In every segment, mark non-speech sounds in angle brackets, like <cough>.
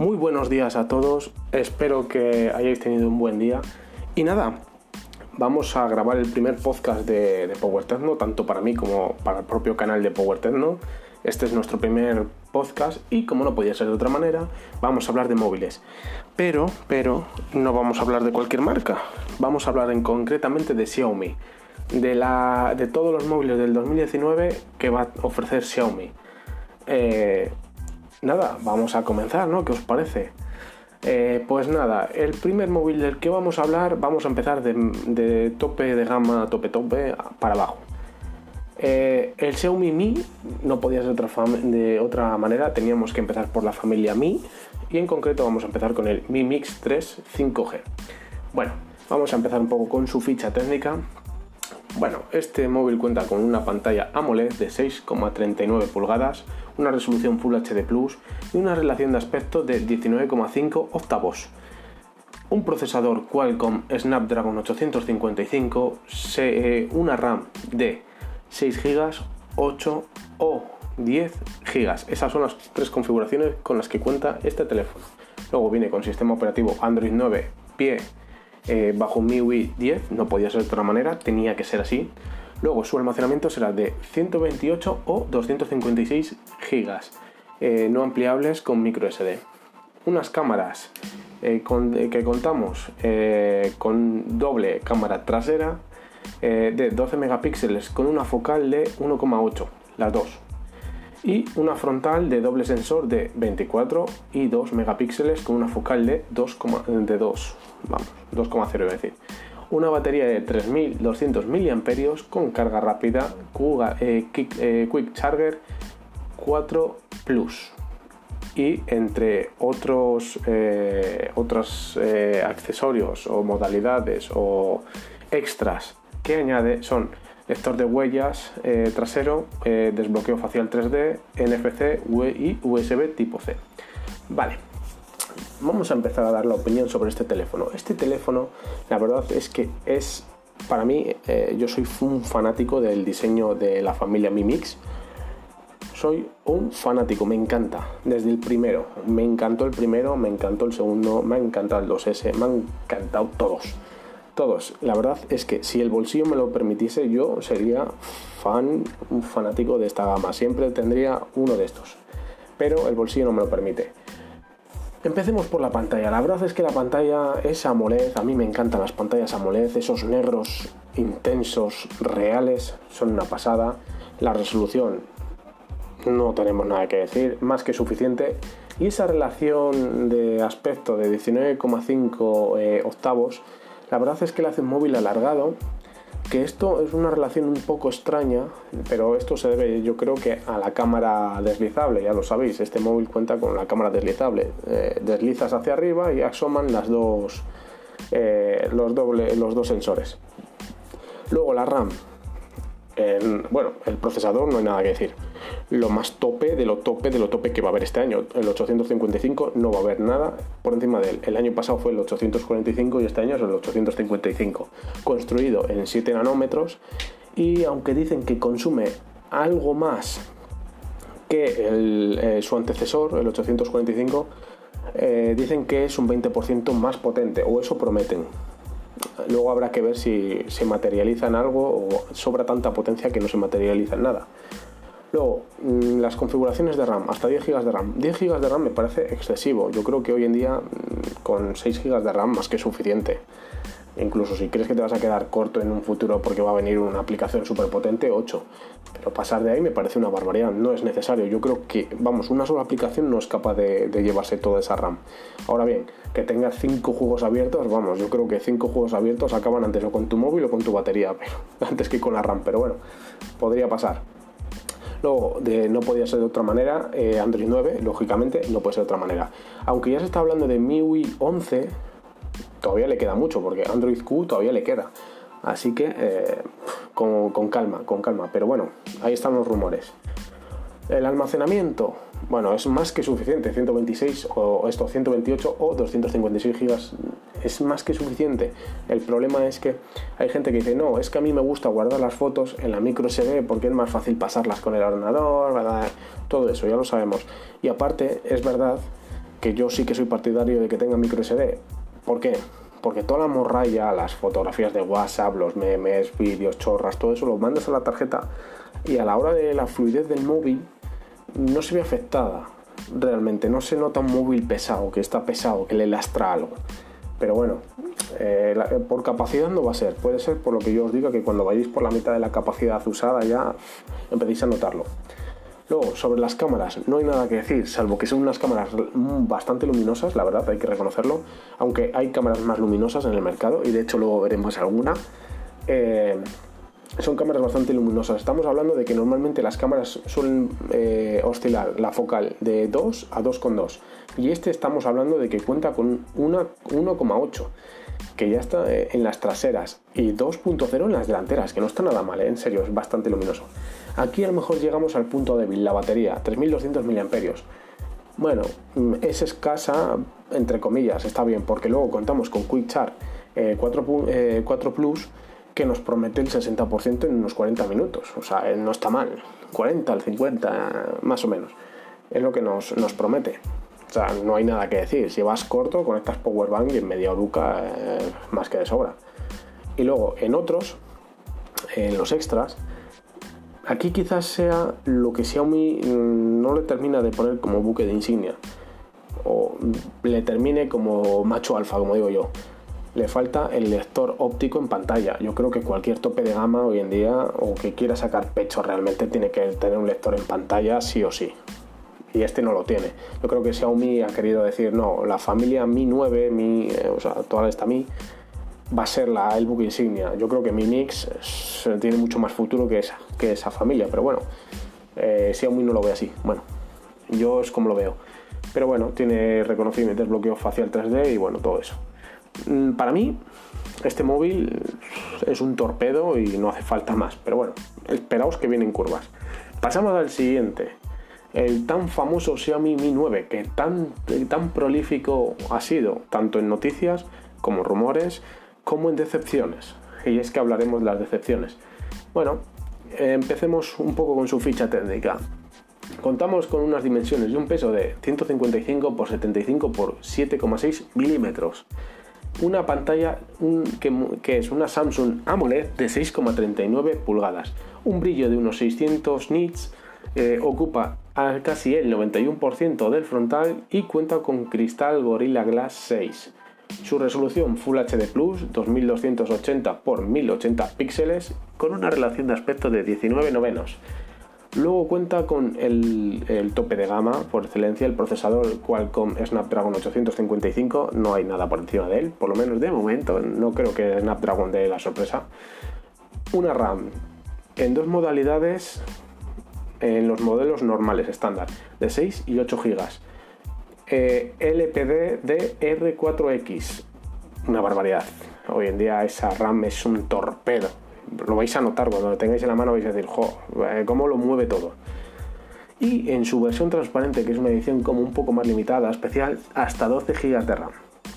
Muy buenos días a todos, espero que hayáis tenido un buen día. Y nada, vamos a grabar el primer podcast de, Power Techno, tanto para mí como para el propio canal de Power Techno. Este es nuestro primer podcast y como no podía ser de otra manera, vamos a hablar de móviles. Pero, pero, no vamos a hablar de cualquier marca, vamos a hablar en concretamente de Xiaomi. De, la, de todos los móviles del 2019 que va a ofrecer Xiaomi. Eh, nada, vamos a comenzar, ¿no? ¿Qué os parece? Eh, pues nada, el primer móvil del que vamos a hablar, vamos a empezar de, tope de gama, tope tope, para abajo. Eh, el Xiaomi Mi no podía ser de otra manera, teníamos que empezar por la familia Mi y en concreto vamos a empezar con el Mi Mix 3 5G. Bueno, vamos a empezar un poco con su ficha técnica. Bueno, este móvil cuenta con una pantalla AMOLED de 6,39 pulgadas, una resolución Full HD Plus y una relación de aspecto de 19,5 octavos. Un procesador Qualcomm Snapdragon 855, eh, una RAM de 6 GB, 8 o 10 GB. Esas son las tres configuraciones con las que cuenta este teléfono. Luego viene con sistema operativo Android 9 pie eh, bajo MIUI 10, no podía ser de otra manera, tenía que ser así. Luego su almacenamiento será de 128 o 256 GB, eh, no ampliables con micro SD. Unas cámaras eh, que contamos con doble cámara trasera de 12 megapíxeles con una focal de 1,8, las dos. Y una frontal de doble sensor de 24 y 2 megapíxeles con una focal de 2, de 2 vamos, 2,0 decir. Una batería de 3200 mAh con carga rápida eh, eh, Quick Charger 4 Plus. Y entre otros, eh, otros accesorios o modalidades o extras que añade son lector de huellas trasero, desbloqueo facial 3D, NFC y USB tipo C. Vale, vamos a empezar a dar la opinión sobre este teléfono. Este teléfono, la verdad es que es, para mí, eh, yo soy un fanático del diseño de la familia Mi Mix. Soy un fanático, me encanta, desde el primero. Me encantó el primero, me encantó el segundo, me ha encantado el 2S, me han encantado todos. Todos. La verdad es que si el bolsillo me lo permitiese, yo sería fan, un fanático de esta gama. Siempre tendría uno de estos. Pero el bolsillo no me lo permite. Empecemos por la pantalla. La verdad es que la pantalla es AMOLED. A mí me encantan las pantallas AMOLED. Esos negros intensos, reales, son una pasada. La resolución, no tenemos nada que decir, más que suficiente. Y esa relación de aspecto de 19,5 eh, octavos, la verdad es que le hace un móvil alargado que esto es una relación un poco extraña, pero esto se debe yo creo que a la cámara deslizable, ya lo sabéis, este móvil cuenta con la cámara deslizable, eh, deslizas hacia arriba y asoman dos, eh, los, los dos sensores. Luego la RAM, bueno, el procesador no hay nada que decir. Lo más tope de lo tope de lo tope que va a haber este año. El 855 no va a haber nada por encima de él. El año pasado fue el 845 y este año es el 855. Construido en 7 nanómetros y aunque dicen que consume algo más que eh, su antecesor, el 845, eh, dicen que es un 20% más potente, o eso prometen. Luego habrá que ver si se materializa en algo o sobra tanta potencia que no se materializa en nada. Luego, mm, las configuraciones de RAM, hasta 10 GB de RAM. 10 GB de RAM me parece excesivo. Yo creo que hoy en día mm, con 6 GB de RAM más que suficiente. Incluso si crees que te vas a quedar corto en un futuro porque va a venir una aplicación súper potente, 8. Pero pasar de ahí me parece una barbaridad, no es necesario. Yo creo que, vamos, una sola aplicación no es capaz de, llevarse toda esa RAM. Ahora bien, que tengas 5 juegos abiertos, vamos, yo creo que 5 juegos abiertos acaban antes o con tu móvil o con tu batería, <laughs> pero, antes que con la RAM. Pero bueno, podría pasar. Luego, de, no podía ser de otra manera, eh, Android 9, lógicamente, no puede ser de otra manera. Aunque ya se está hablando de MIUI 11, todavía le queda mucho, porque Android Q todavía le queda. Así que eh, con, calma, con calma. Pero bueno, ahí están los rumores. El almacenamiento, bueno, es más que suficiente. 126 o esto, 128 o 256 gigas es más que suficiente. El problema es que hay gente que dice, no, es que a mí me gusta guardar las fotos en la micro SD porque es más fácil pasarlas con el ordenador. Todo eso, ya lo sabemos. Y aparte, es verdad que yo sí que soy partidario de que tenga micro SD. ¿Por qué? Porque toda la morralla, las fotografías de WhatsApp, los memes, vídeos, chorras, todo eso lo mandas a la tarjeta y a la hora de la fluidez del móvil no se ve afectada realmente. No se nota un móvil pesado, que está pesado, que le lastra algo. Pero bueno, eh, por capacidad no va a ser. Puede ser por lo que yo os diga que cuando vayáis por la mitad de la capacidad usada ya empecéis a notarlo. Luego, sobre las cámaras, no hay nada que decir, salvo que son unas cámaras bastante luminosas, la verdad, hay que reconocerlo, aunque hay cámaras más luminosas en el mercado y de hecho luego veremos alguna. Eh, son cámaras bastante luminosas. Estamos hablando de que normalmente las cámaras suelen eh, oscilar la focal de 2 a 2,2 y este estamos hablando de que cuenta con 1,8 que ya está eh, en las traseras y 2.0 en las delanteras, que no está nada mal, en serio, es bastante luminoso. Aquí a lo mejor llegamos al punto débil, la batería, 3200 mAh. Bueno, mm, es escasa, entre comillas, está bien, porque luego contamos con Quick Charge 4, eh, eh, Plus que nos promete el 60% en unos 40 minutos. O sea, eh, no está mal. 40 al 50, más o menos. Es lo que nos, promete. O sea, no hay nada que decir. Si vas corto, conectas Powerbank y en media oruca más que de sobra. Y luego, en otros, en los extras, Aquí quizás sea lo que Xiaomi mm, no le termina de poner como buque de insignia. O le termine como macho alfa, como digo yo. Le falta el lector óptico en pantalla. Yo creo que cualquier tope de gama hoy en día o que quiera sacar pecho realmente tiene que tener un lector en pantalla sí o sí. Y este no lo tiene. Yo creo que Xiaomi ha querido decir, no, la familia Mi 9, Mi, eh, o sea, toda esta Mi, va a ser la, el book insignia. Yo creo que Mi Mix tiene mucho más futuro que esa, que esa familia, pero bueno, eh, Xiaomi no lo ve así. Bueno, yo es como lo veo. Pero bueno, tiene reconocimiento, bloqueo facial 3D y bueno, todo eso. Mm, para mí, este móvil es un torpedo y no hace falta más. Pero bueno, esperaos que vienen curvas. Pasamos al siguiente. El tan famoso Xiaomi Mi 9, que tan, tan prolífico ha sido, tanto en noticias como rumores, como en decepciones. Y es que hablaremos de las decepciones. Bueno, empecemos un poco con su ficha técnica. Contamos con unas dimensiones y un peso de 155 x 75 x 7,6 milímetros. Una pantalla que, es una Samsung AMOLED de 6,39 pulgadas. Un brillo de unos 600 nits. Eh, ocupa casi el 91% del frontal y cuenta con cristal Gorilla Glass 6 su resolución Full HD Plus 2280 x 1080 píxeles con una relación de aspecto de 19 novenos. Luego cuenta con el, tope de gama por excelencia, el procesador Qualcomm Snapdragon 855, no hay nada por encima de él, por lo menos de momento, no creo que Snapdragon dé la sorpresa. Una RAM en dos modalidades en los modelos normales estándar, de 6 y 8 GB eh, LPD de R4X. Una barbaridad. Hoy en día esa RAM es un torpedo. Lo vais a notar cuando lo tengáis en la mano, vais a decir, jo, eh, cómo lo mueve todo. Y en su versión transparente, que es una edición como un poco más limitada, especial, hasta 12 GB de RAM.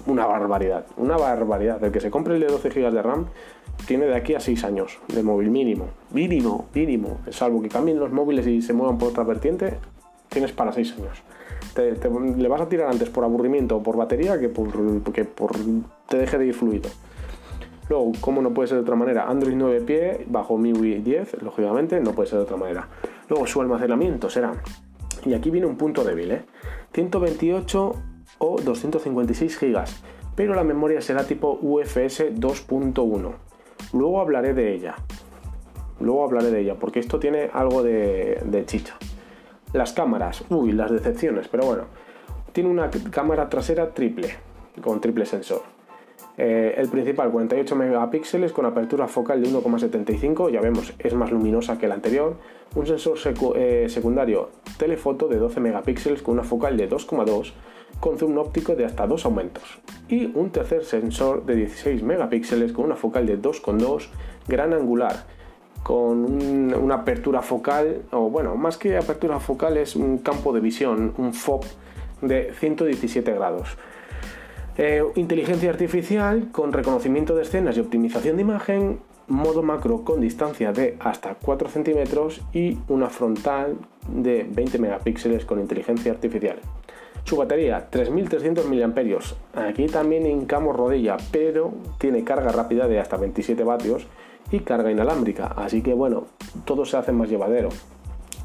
Una barbaridad, una barbaridad. El que se compre el de 12 GB de RAM tiene de aquí a 6 años de móvil mínimo. Mínimo, mínimo. Salvo que cambien los móviles y se muevan por otra vertiente, tienes para 6 años te, le vas a tirar antes por aburrimiento o por batería que por, que por te deje de ir fluido. Luego, como no puede ser de otra manera, Android 9 pie bajo MIUI 10, lógicamente, no puede ser de otra manera. Luego, su almacenamiento será, y aquí viene un punto débil, ¿eh? 128 o 256 GB, pero la memoria será tipo UFS 2.1. Luego hablaré de ella. Luego hablaré de ella, porque esto tiene algo de chicha. Las cámaras, uy, las decepciones, pero bueno. Tiene una cámara trasera triple, con triple sensor. Eh, el principal 48 megapíxeles con apertura focal de 1,75, ya vemos, es más luminosa que el anterior. Un sensor eh, secundario telefoto de 12 megapíxeles con una focal de 2,2 con zoom óptico de hasta dos aumentos. Y un tercer sensor de 16 megapíxeles con una focal de 2,2 gran angular con una apertura focal, o bueno, más que apertura focal es un campo de visión, un FOB de 117 grados. Eh, inteligencia artificial con reconocimiento de escenas y optimización de imagen, modo macro con distancia de hasta 4 centímetros y una frontal de 20 megapíxeles con inteligencia artificial. Su batería, 3300 mAh. Aquí también hincamos rodilla, pero tiene carga rápida de hasta 27 vatios y carga inalámbrica, así que bueno, todo se hace más llevadero.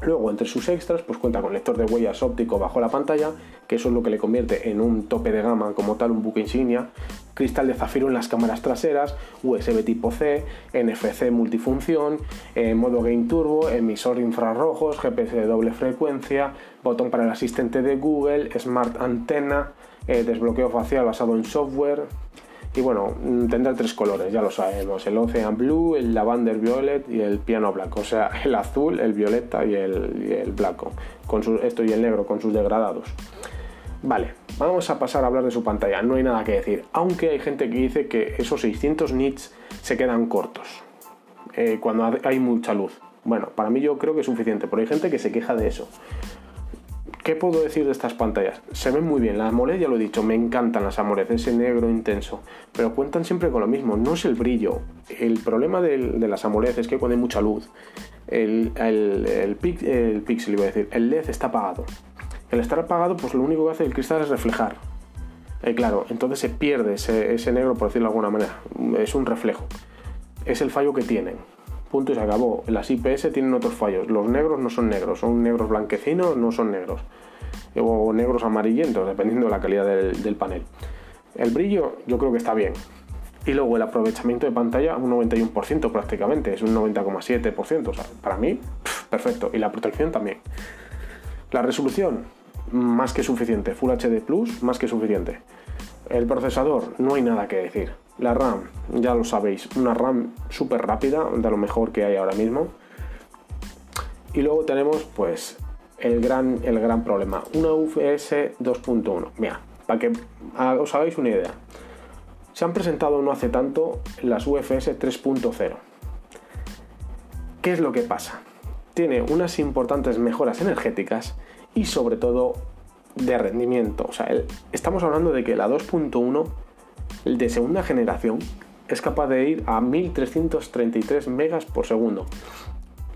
Luego, entre sus extras, pues cuenta con lector de huellas óptico bajo la pantalla, que eso es lo que le convierte en un tope de gama como tal, un buque insignia, cristal de zafiro en las cámaras traseras, USB tipo C, NFC multifunción, eh, modo Game Turbo, emisor infrarrojos, GPS de doble frecuencia, botón para el asistente de Google, Smart Antena, eh, desbloqueo facial basado en software, y bueno, mm, tendrá tres colores, ya lo sabemos, el Ocean Blue, el Lavender Violet y el Piano Black, o sea, el azul, el violeta y el, el blanco, con su, esto y el negro con sus degradados. Vale, vamos a pasar a hablar de su pantalla, no hay nada que decir, aunque hay gente que dice que esos 600 nits se quedan cortos eh, cuando hay mucha luz. Bueno, para mí yo creo que es suficiente, pero hay gente que se queja de eso. ¿Qué puedo decir de estas pantallas? Se ven muy bien, las AMOLED ya lo he dicho, me encantan las AMOLED, ese negro intenso, pero cuentan siempre con lo mismo, no es el brillo. El problema de, las AMOLED es que cuando hay mucha luz, el, el, pixel, iba a decir, el LED está apagado. El estar apagado, pues lo único que hace el cristal es reflejar. Eh, claro, entonces se pierde ese negro, por decirlo de alguna manera, es un reflejo. Es el fallo que tienen punto y se acabó. Las IPS tienen otros fallos. Los negros no son negros, son negros blanquecinos, no son negros. O negros amarillentos, dependiendo de la calidad del, panel. El brillo yo creo que está bien. Y luego el aprovechamiento de pantalla un 91% prácticamente, es un 90,7%. O sea, para mí, perfecto. Y la protección también. La resolución, más que suficiente. Full HD Plus, más que suficiente. El procesador, no hay nada que decir. La RAM, ya lo sabéis, una RAM súper rápida, de lo mejor que hay ahora mismo. Y luego tenemos pues el gran, el gran problema, una UFS 2.1. Mira, para que os hagáis una idea. Se han presentado no hace tanto las UFS 3.0. ¿Qué es lo que pasa? Tiene unas importantes mejoras energéticas y sobre todo de rendimiento. O sea, estamos hablando de que la 2.1 el de segunda generación es capaz de ir a 1333 megas por segundo.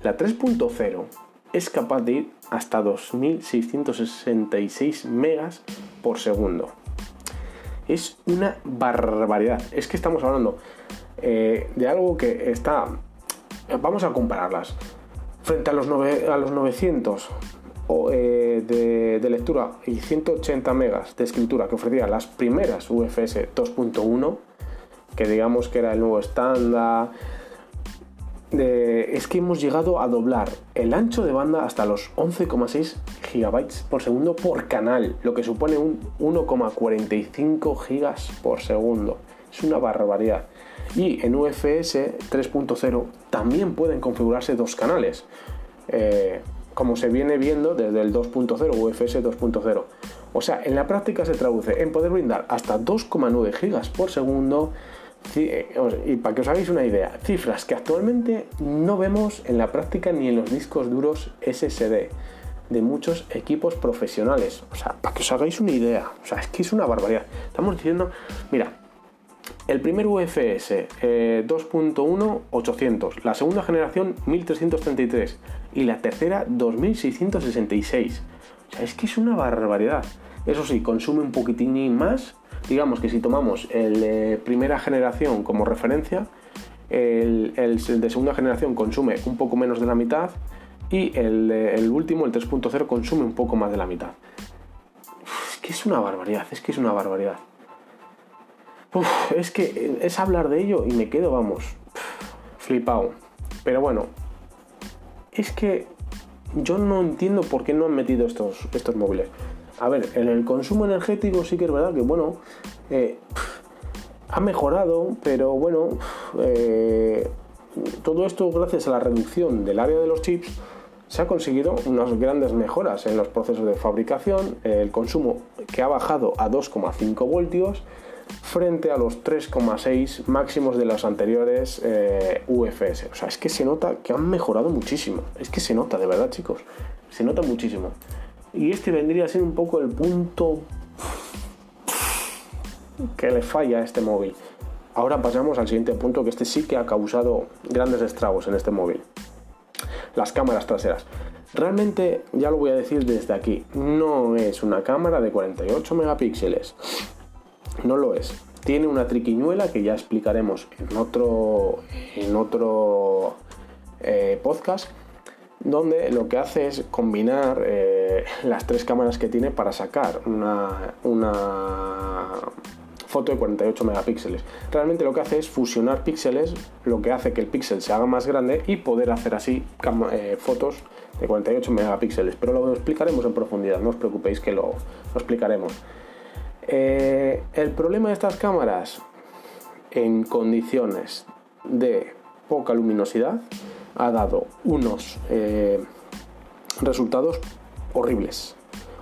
La 3.0 es capaz de ir hasta 2666 megas por segundo. Es una barbaridad. Es que estamos hablando eh, de algo que está... Vamos a compararlas. Frente a los, a los 900 eh, de, lectura y 180 megas de escritura que ofrecían las primeras UFS 2.1, que digamos que era el nuevo estándar, es que hemos llegado a doblar el ancho de banda hasta los 11,6 GB por segundo por canal, lo que supone un 1,45 GB por segundo. Es una barbaridad. Y en UFS 3.0 también pueden configurarse dos canales. Eh, como se viene viendo desde el 2.0 UFS 2.0. O sea, en la práctica se traduce en poder brindar hasta 2,9 GB por segundo. Eh, y para que os hagáis una idea, cifras que actualmente no vemos en la práctica ni en los discos duros SSD de muchos equipos profesionales. O sea, para que os hagáis una idea, o sea, es que es una barbaridad. Estamos diciendo, mira, el primer UFS 2.1 800, la segunda generación 1333 y la tercera 2666. O sea, es que es una barbaridad. Eso sí, consume un poquitín más. Digamos que si tomamos el de primera generación como referencia, el, de segunda generación consume un poco menos de la mitad y el, el último, el 3.0, consume un poco más de la mitad. es que es una barbaridad, es que es una barbaridad es que es hablar de ello y me quedo, vamos, flipado. Pero bueno, es que yo no entiendo por qué no han metido estos, estos móviles. A ver, en el consumo energético sí que es verdad que, bueno, eh, ha mejorado, pero bueno, eh, todo esto gracias a la reducción del área de los chips se ha conseguido unas grandes mejoras en los procesos de fabricación, el consumo que ha bajado a 2,5 voltios frente a los 3,6 máximos de los anteriores eh, UFS. O sea, es que se nota que han mejorado muchísimo. Es que se nota, de verdad, chicos. Se nota muchísimo. Y este vendría a ser un poco el punto que le falla a este móvil. Ahora pasamos al siguiente punto, que este sí que ha causado grandes estragos en este móvil. Las cámaras traseras. Realmente, ya lo voy a decir desde aquí, no es una cámara de 48 megapíxeles. No lo es. Tiene una triquiñuela que ya explicaremos en otro, en otro eh, podcast, donde lo que hace es combinar eh, las tres cámaras que tiene para sacar una, una foto de 48 megapíxeles. Realmente lo que hace es fusionar píxeles, lo que hace que el píxel se haga más grande y poder hacer así eh, fotos de 48 megapíxeles. Pero lo explicaremos en profundidad, no os preocupéis que lo, explicaremos. Eh, el problema de estas cámaras en condiciones de poca luminosidad ha dado unos eh, resultados horribles.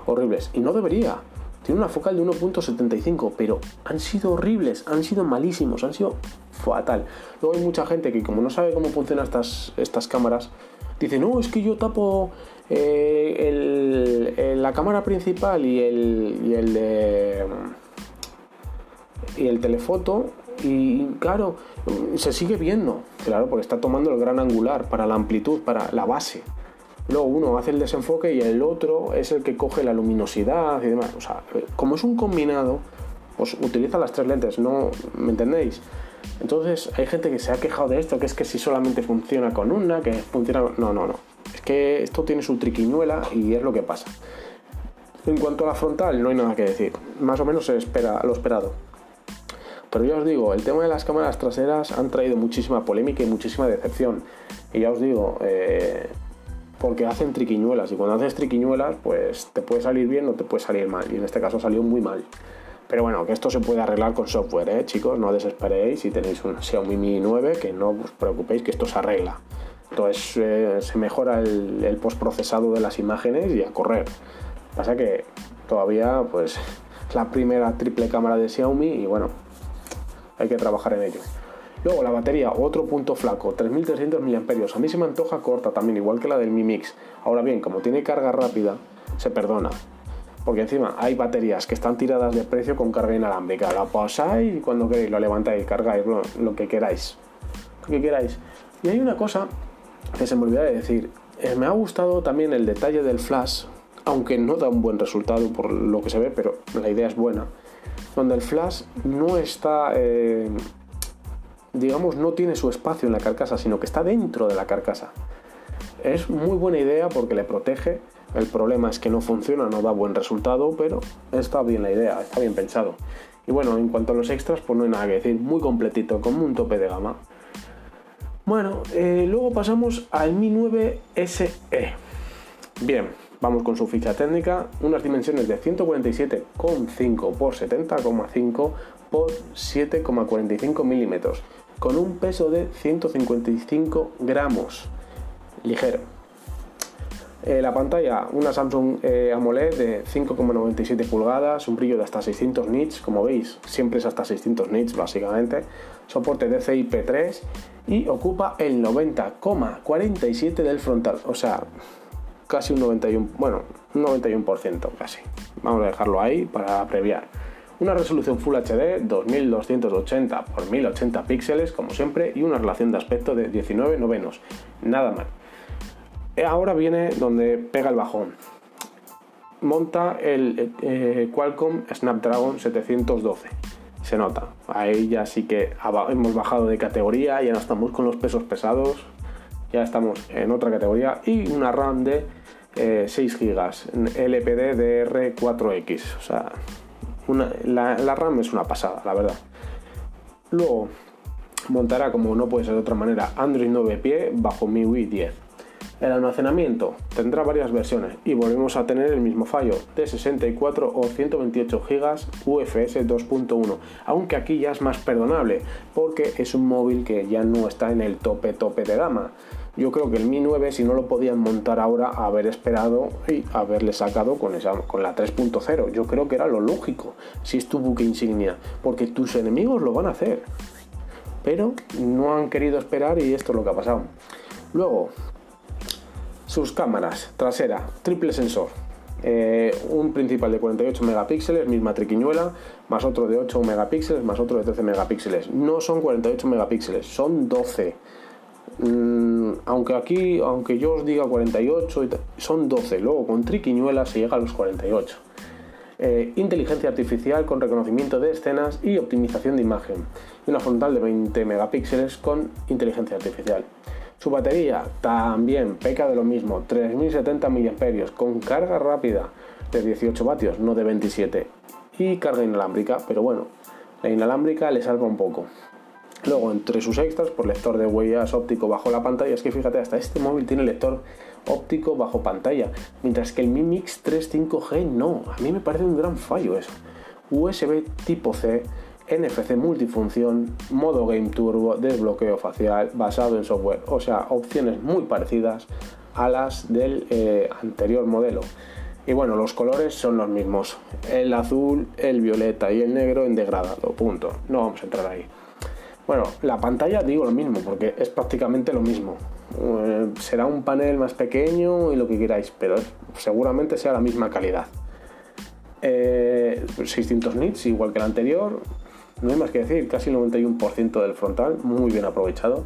Horribles. Y no debería. Tiene una focal de 1.75, pero han sido horribles, han sido malísimos, han sido fatal. Luego hay mucha gente que como no sabe cómo funcionan estas, estas cámaras, dice, no, es que yo tapo eh, la cámara principal y el, y el y el telefoto y claro, se sigue viendo, claro, porque está tomando el gran angular para la amplitud, para la base. Luego uno hace el desenfoque y el otro es el que coge la luminosidad y demás. O sea, como es un combinado, pues utiliza las tres lentes, ¿no? ¿Me entendéis? Entonces hay gente que se ha quejado de esto, que es que si solamente funciona con una, que funciona... No, no, no. Es que esto tiene su triquiñuela y es lo que pasa. En cuanto a la frontal, no hay nada que decir. Más o menos se espera lo esperado. Pero ya os digo, el tema de las cámaras traseras han traído muchísima polémica y muchísima decepción. Y ya os digo, eh, porque hacen triquiñuelas y cuando haces triquiñuelas pues te puede salir bien o te puede salir mal y en este caso salió muy mal. Pero bueno, que esto se puede arreglar con software, ¿eh? chicos, no desesperéis si tenéis un Xiaomi Mi 9 que no os preocupéis que esto se arregla. Entonces eh, se mejora el, el postprocesado de las imágenes y a correr. Pasa que todavía pues es la primera triple cámara de Xiaomi y bueno, hay que trabajar en ello. Luego la batería, otro punto flaco, 3300 mAh. A mí se me antoja corta también, igual que la del Mi Mix. Ahora bien, como tiene carga rápida, se perdona. Porque encima hay baterías que están tiradas de precio con carga inalámbrica. La pasáis y cuando queréis lo levantáis, cargáis lo, lo que queráis. Lo que queráis. Y hay una cosa que se me olvidó de decir. Eh, me ha gustado también el detalle del flash, aunque no da un buen resultado por lo que se ve, pero la idea es buena. Donde el flash no está... Eh, digamos, no tiene su espacio en la carcasa, sino que está dentro de la carcasa. Es muy buena idea porque le protege. El problema es que no funciona, no da buen resultado, pero está bien la idea, está bien pensado. Y bueno, en cuanto a los extras, pues no hay nada que decir, muy completito, como un tope de gama. Bueno, eh, luego pasamos al Mi 9 SE. Bien, vamos con su ficha técnica, unas dimensiones de 147,5 por 70,5 por 7,45 milímetros con un peso de 155 gramos, ligero. Eh, la pantalla, una Samsung eh, AMOLED de 5,97 pulgadas, un brillo de hasta 600 nits, como veis, siempre es hasta 600 nits básicamente, soporte DCI-P3 y ocupa el 90,47 del frontal, o sea, casi un 91, bueno, un 91% casi. Vamos a dejarlo ahí para abreviar. Una resolución Full HD 2280 x 1080 píxeles, como siempre, y una relación de aspecto de 19 novenos. Nada mal. Eh, ahora viene donde pega el bajón. Monta el eh, Qualcomm Snapdragon 712. Se nota. Ahí ya sí que hemos bajado de categoría, ya no estamos con los pesos pesados, ya estamos en otra categoría y una RAM de 6 GB, LPD DR4X. O sea, la, RAM es una pasada, la verdad. Luego montará, como no puede ser de otra manera, Android 9 pie bajo MIUI 10. El almacenamiento tendrá varias versiones y volvemos a tener el mismo fallo de 64 o 128 GB UFS 2.1, aunque aquí ya es más perdonable porque es un móvil que ya no está en el tope tope de gama. Yo creo que el Mi 9 si no lo podían montar ahora haber esperado y haberle sacado con, esa, con la 3.0. Yo creo que era lo lógico si es tu buque insignia, porque tus enemigos lo van a hacer. Pero no han querido esperar y esto es lo que ha pasado. Luego, sus cámaras, trasera, triple sensor. Eh, un principal de 48 megapíxeles, misma triquiñuela, más otro de 8 megapíxeles, más otro de 13 megapíxeles. No son 48 megapíxeles, son 12. Mm, aunque aquí, aunque yo os diga 48, son 12, luego con triquiñuela se llega a los 48. Eh, inteligencia artificial con reconocimiento de escenas y optimización de imagen. Y una frontal de 20 megapíxeles con inteligencia artificial. Su batería también peca de lo mismo, 3070 mAh con carga rápida de 18 vatios, no de 27. Y carga inalámbrica, pero bueno, la inalámbrica le salva un poco. Luego, entre sus extras, por lector de huellas óptico bajo la pantalla, es que fíjate, hasta este móvil tiene lector óptico bajo pantalla, mientras que el Mi Mix 3 5G no. A mí me parece un gran fallo eso. USB tipo C, NFC multifunción, modo Game Turbo, desbloqueo facial, basado en software, o sea, opciones muy parecidas a las del eh, anterior modelo. Y bueno, los colores son los mismos, el azul, el violeta y el negro en degradado, punto. No vamos a entrar ahí. Bueno, la pantalla digo lo mismo, porque es prácticamente lo mismo. Eh, será un panel más pequeño y lo que queráis, pero seguramente sea la misma calidad. 600 eh, nits, igual que el anterior, no hay más que decir, casi el 91% del frontal, muy bien aprovechado.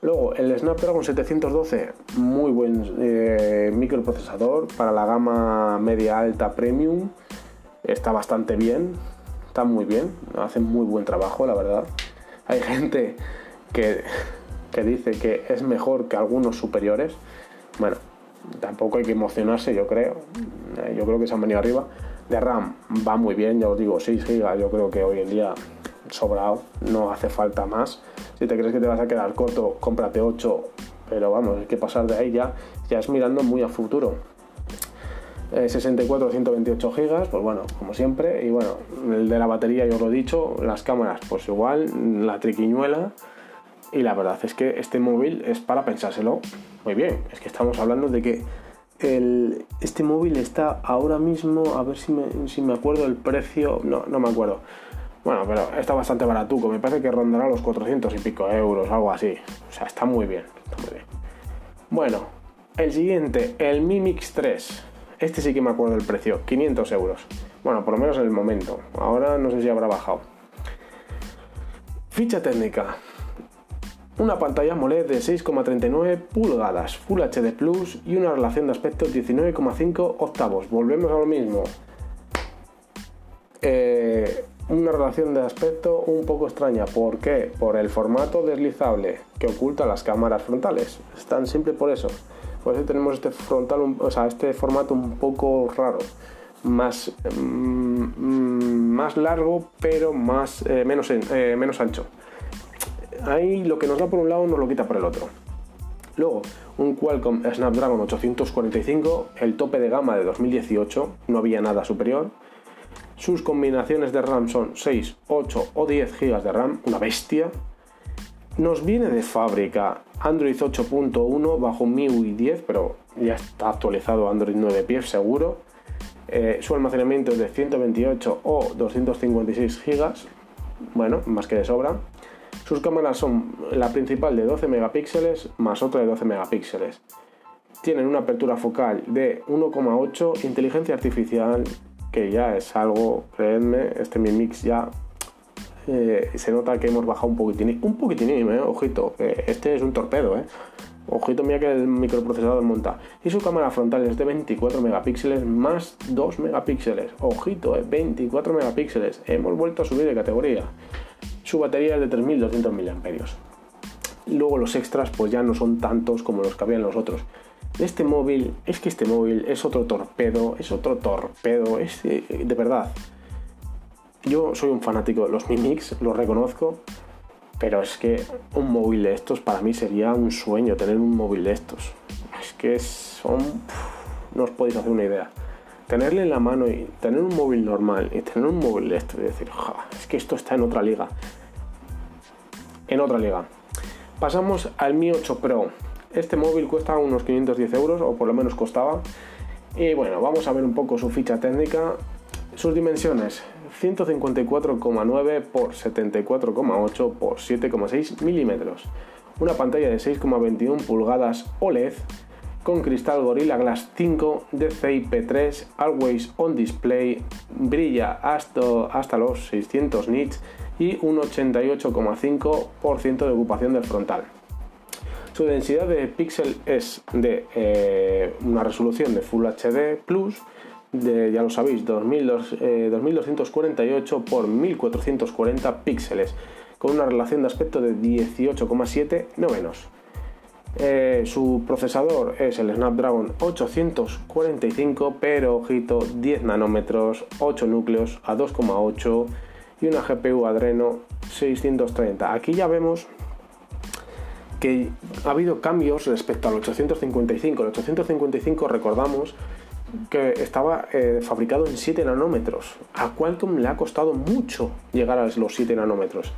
Luego, el Snapdragon 712, muy buen eh, microprocesador para la gama media alta premium, está bastante bien, está muy bien, hace muy buen trabajo, la verdad. Hay gente que, dice que es mejor que algunos superiores. Bueno, tampoco hay que emocionarse, yo creo. Eh, yo creo que se han venido arriba. De RAM va muy bien, ya os digo, 6 GB, yo creo que hoy en día sobrado, no hace falta más. Si te crees que te vas a quedar corto, cómprate 8, pero vamos, hay que pasar de ahí ya, ya es mirando muy a futuro. 64 128 gigas, pues bueno, como siempre. Y bueno, el de la batería ya os lo he dicho, las cámaras, pues igual, la triquiñuela. Y la verdad es que este móvil es para pensárselo muy bien. Es que estamos hablando de que el, este móvil está ahora mismo, a ver si me, si me acuerdo el precio, no, no me acuerdo. Bueno, pero está bastante baratuco, me parece que rondará los 400 y pico euros, algo así. O sea, está muy bien, está muy bien. Bueno, el siguiente, el Mi Mix 3. Este sí que me acuerdo del precio, 500 euros. Bueno, por lo menos en el momento. Ahora no sé si habrá bajado. Ficha técnica. Una pantalla AMOLED de 6,39 pulgadas, Full HD Plus y una relación de aspecto 19,5 octavos. Volvemos a lo mismo. Eh, una relación de aspecto un poco extraña. ¿Por qué? Por el formato deslizable que oculta las cámaras frontales. Es tan simple por eso. Por eso tenemos este frontal, o sea, este formato un poco raro, más, mm, más largo, pero más, eh, menos, eh, menos ancho. Ahí lo que nos da por un lado nos lo quita por el otro. Luego, un Qualcomm Snapdragon 845, el tope de gama de 2018, no había nada superior. Sus combinaciones de RAM son 6, 8 o 10 GB de RAM, una bestia. Nos viene de fábrica Android 8.1 bajo MIUI 10, pero ya está actualizado Android 9 pies seguro. Eh, su almacenamiento es de 128 o 256 GB, bueno, más que de sobra. Sus cámaras son la principal de 12 megapíxeles más otra de 12 megapíxeles. Tienen una apertura focal de 1,8, inteligencia artificial, que ya es algo, creedme, este Mi Mix ya eh, se nota que hemos bajado un poquitín, un poquitín, eh, ojito, este es un torpedo, eh. Ojito, mira que el microprocesador monta. Y su cámara frontal es de 24 megapíxeles más 2 megapíxeles. Ojito, 24 megapíxeles. Hemos vuelto a subir de categoría. Su batería es de 3200 mAh. Luego los extras pues ya no son tantos como los que había en los otros. Este móvil, es que este móvil es otro torpedo, es otro torpedo, es de verdad yo soy un fanático de los Mi Mix, lo reconozco, pero es que un móvil de estos para mí sería un sueño tener un móvil de estos. Es que son. no os podéis hacer una idea. Tenerle en la mano y tener un móvil normal y tener un móvil de estos y decir, es que esto está en otra liga. En otra liga. Pasamos al Mi 8 Pro. Este móvil cuesta unos 510 euros, o por lo menos costaba. Y bueno, vamos a ver un poco su ficha técnica. Sus dimensiones, 154,9 por 74,8 por 7,6 milímetros. Una pantalla de 6,21 pulgadas OLED con cristal Gorilla Glass 5 de DCI-P3 Always On Display, brilla hasta, hasta los 600 nits y un 88,5% de ocupación del frontal. Su densidad de píxel es de eh, una resolución de Full HD Plus, de, ya lo sabéis, 2248 por 1440 píxeles, con una relación de aspecto de 18,7 no menos. Eh, su procesador es el Snapdragon 845, pero ojito, 10 nanómetros, 8 núcleos a 2,8 y una GPU Adreno 630. Aquí ya vemos que ha habido cambios respecto al 855. El 855 recordamos que estaba eh, fabricado en 7 nanómetros. A Qualcomm le ha costado mucho llegar a los 7 nanómetros,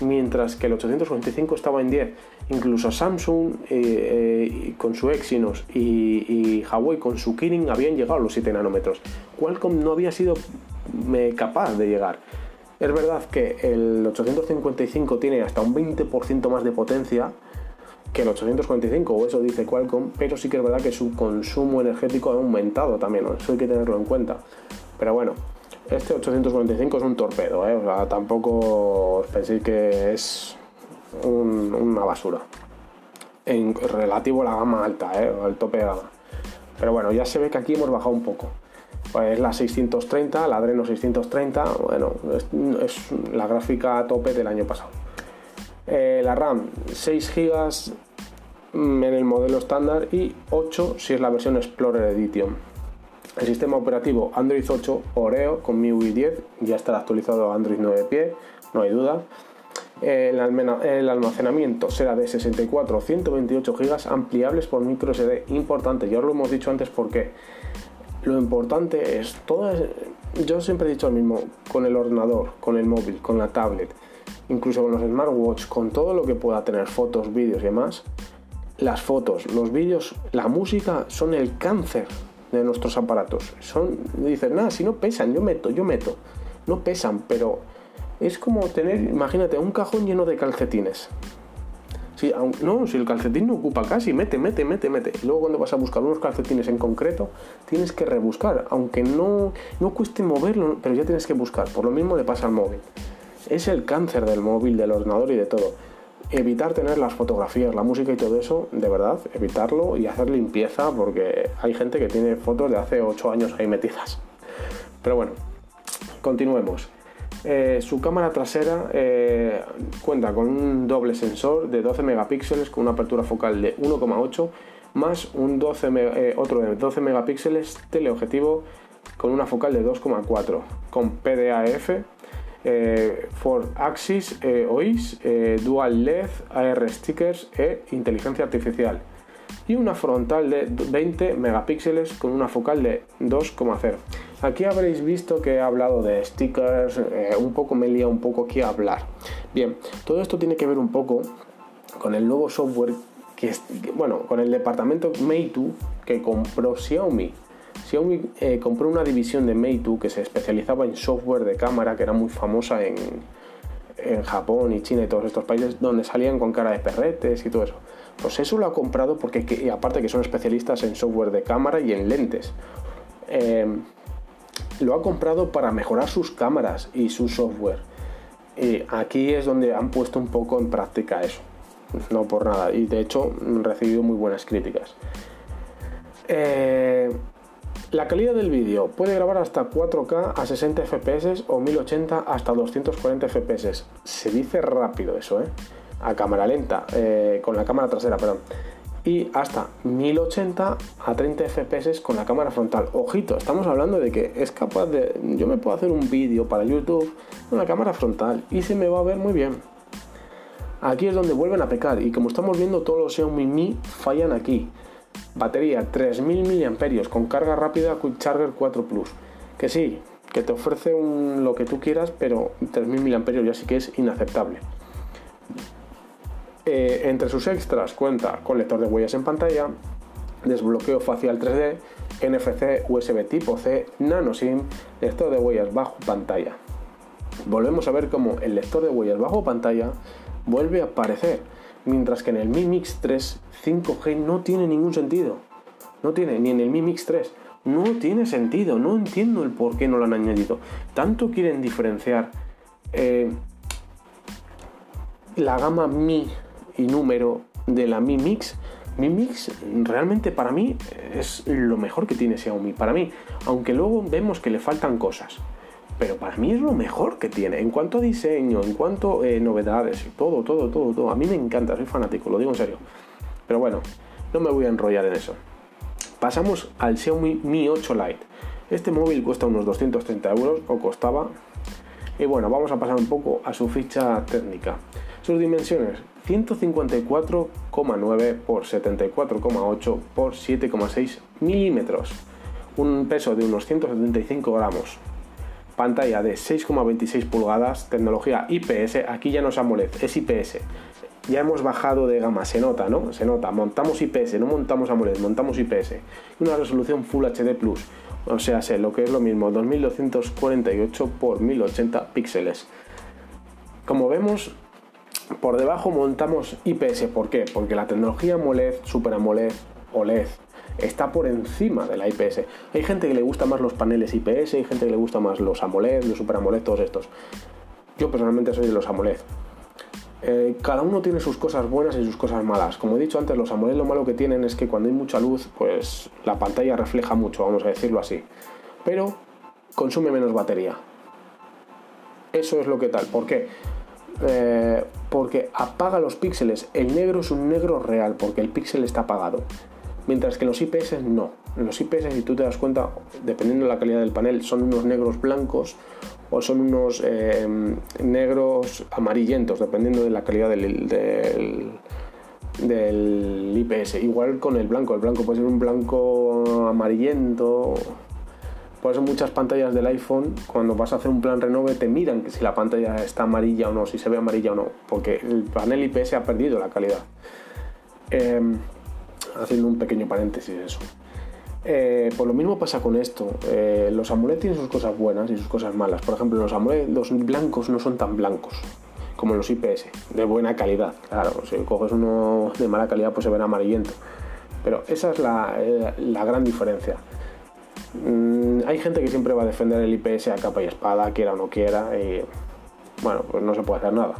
mientras que el 845 estaba en 10. Incluso Samsung eh, eh, con su Exynos y, Huawei con su Kirin habían llegado a los 7 nanómetros. Qualcomm no había sido capaz de llegar. Es verdad que el 855 tiene hasta un 20% más de potencia que el 845, o eso dice Qualcomm, pero sí que es verdad que su consumo energético ha aumentado también, eso hay que tenerlo en cuenta. Pero bueno, este 845 es un torpedo, ¿eh? tampoco os penséis que es una basura. En relativo a la gama alta, ¿eh? al tope de gama. Pero bueno, ya se ve que aquí hemos bajado un poco. Pues la 630, la Adreno 630, bueno, es, la gráfica a tope del año pasado. Eh, la RAM 6 GB en el modelo estándar y 8 si es la versión Explorer Edition. El sistema operativo Android 8 Oreo con MIUI 10 ya estará actualizado a Android 9 pie, no hay duda. El, almacenamiento será de 64 o 128 GB ampliables por micro SD. Importante, ya os lo hemos dicho antes porque lo importante es todo. Yo siempre he dicho lo mismo con el ordenador, con el móvil, con la tablet, incluso con los smartwatch, con todo lo que pueda tener fotos, vídeos y demás. Las fotos, los vídeos, la música son el cáncer de nuestros aparatos. Son, dicen, nada, si no pesan, yo meto, yo meto. No pesan, pero es como tener, imagínate, un cajón lleno de calcetines. No, si el calcetín no ocupa casi, mete, mete, mete, mete. Y luego cuando vas a buscar unos calcetines en concreto, tienes que rebuscar, aunque no, no cueste moverlo, pero ya tienes que buscar. Por lo mismo le pasa al móvil. Es el cáncer del móvil, del ordenador y de todo. Evitar tener las fotografías, la música y todo eso, de verdad, evitarlo y hacer limpieza porque hay gente que tiene fotos de hace 8 años ahí metidas. Pero bueno, continuemos. Eh, su cámara trasera eh, cuenta con un doble sensor de 12 megapíxeles con una apertura focal de 1,8 más un 12 eh, otro de 12 megapíxeles teleobjetivo con una focal de 2,4 con PDAF, for Axis OIS, Dual LED, AR stickers e inteligencia artificial y una frontal de 20 megapíxeles con una focal de 2,0. Aquí habréis visto que he hablado de stickers, eh, un poco me lía un poco aquí a hablar. Bien, todo esto tiene que ver un poco con el nuevo software que, bueno, con el departamento Meitu que compró Xiaomi. Xiaomi eh, compró una división de Meitu que se especializaba en software de cámara que era muy famosa en, en Japón y China y todos estos países donde salían con cara de perretes y todo eso. Pues eso lo ha comprado porque, aparte que son especialistas en software de cámara y en lentes, eh, lo ha comprado para mejorar sus cámaras y su software. Y aquí es donde han puesto un poco en práctica eso. No por nada. Y de hecho han recibido muy buenas críticas. Eh, la calidad del vídeo puede grabar hasta 4K a 60 FPS o 1080 hasta 240 FPS. Se dice rápido eso, ¿eh? A cámara lenta, eh, con la cámara trasera, perdón. Y hasta 1080 a 30 FPS con la cámara frontal. Ojito, estamos hablando de que es capaz de. Yo me puedo hacer un vídeo para YouTube con la cámara frontal y se me va a ver muy bien. Aquí es donde vuelven a pecar y como estamos viendo todos los Xiaomi Mi fallan aquí. Batería 3000 mAh con carga rápida Quick Charger 4 Plus. Que sí, que te ofrece lo que tú quieras, pero 3000 mAh ya sí que es inaceptable. Eh, entre sus extras cuenta con lector de huellas en pantalla, desbloqueo facial 3D, NFC USB tipo C, nano SIM, lector de huellas bajo pantalla. Volvemos a ver cómo el lector de huellas bajo pantalla vuelve a aparecer mientras que en el Mi Mix 3 5G no tiene ningún sentido. No tiene, ni en el Mi Mix 3. No tiene sentido, no entiendo el por qué no lo han añadido. Tanto quieren diferenciar eh, la gama Mi y número de la Mi Mix. Mi Mix realmente para mí es lo mejor que tiene Xiaomi. Para mí, aunque luego vemos que le faltan cosas. Pero para mí es lo mejor que tiene. En cuanto a diseño, en cuanto a eh, novedades, todo, todo, todo, todo. A mí me encanta, soy fanático, lo digo en serio. Pero bueno, no me voy a enrollar en eso. Pasamos al Xiaomi Mi 8 Lite. Este móvil cuesta unos 230 euros, o costaba. Y bueno, vamos a pasar un poco a su ficha técnica. Sus dimensiones, 154,9 por 74,8 por 7,6 milímetros. Un peso de unos 175 gramos. Pantalla de 6,26 pulgadas, tecnología IPS, aquí ya no es AMOLED, es IPS. Ya hemos bajado de gama, se nota, ¿no? Se nota, montamos IPS, no montamos AMOLED, montamos IPS. Una resolución Full HD Plus, o sea, sé lo que es lo mismo, 2248 por 1080 píxeles. Como vemos, por debajo montamos IPS, ¿por qué? Porque la tecnología AMOLED, Super AMOLED, OLED, está por encima de la IPS. Hay gente que le gusta más los paneles IPS, hay gente que le gusta más los AMOLED, los Super AMOLED, todos estos. Yo personalmente soy de los AMOLED. Eh, cada uno tiene sus cosas buenas y sus cosas malas. Como he dicho antes, los AMOLED lo malo que tienen es que cuando hay mucha luz, pues la pantalla refleja mucho, vamos a decirlo así. Pero consume menos batería. Eso es lo que tal. ¿Por qué? Eh, porque apaga los píxeles. El negro es un negro real, porque el píxel está apagado. Mientras que los IPS no. Los IPS, si tú te das cuenta, dependiendo de la calidad del panel, son unos negros blancos o son unos eh, negros amarillentos, dependiendo de la calidad del, del, IPS. Igual con el blanco. El blanco puede ser un blanco amarillento. Por eso muchas pantallas del iPhone, cuando vas a hacer un plan renove, te miran que si la pantalla está amarilla o no, si se ve amarilla o no, porque el panel IPS ha perdido la calidad. Em, haciendo un pequeño paréntesis eso. Eh, pues lo mismo pasa con esto. Eh, los AMOLED tienen sus cosas buenas y sus cosas malas. Por ejemplo, los AMOLED, los blancos no son tan blancos como los IPS, de buena calidad. Claro, si coges uno de mala calidad, pues se ven amarillento. Pero esa es la, eh, gran diferencia. Mm, hay gente que siempre va a defender el IPS a capa y espada, quiera o no quiera, y bueno, pues no se puede hacer nada.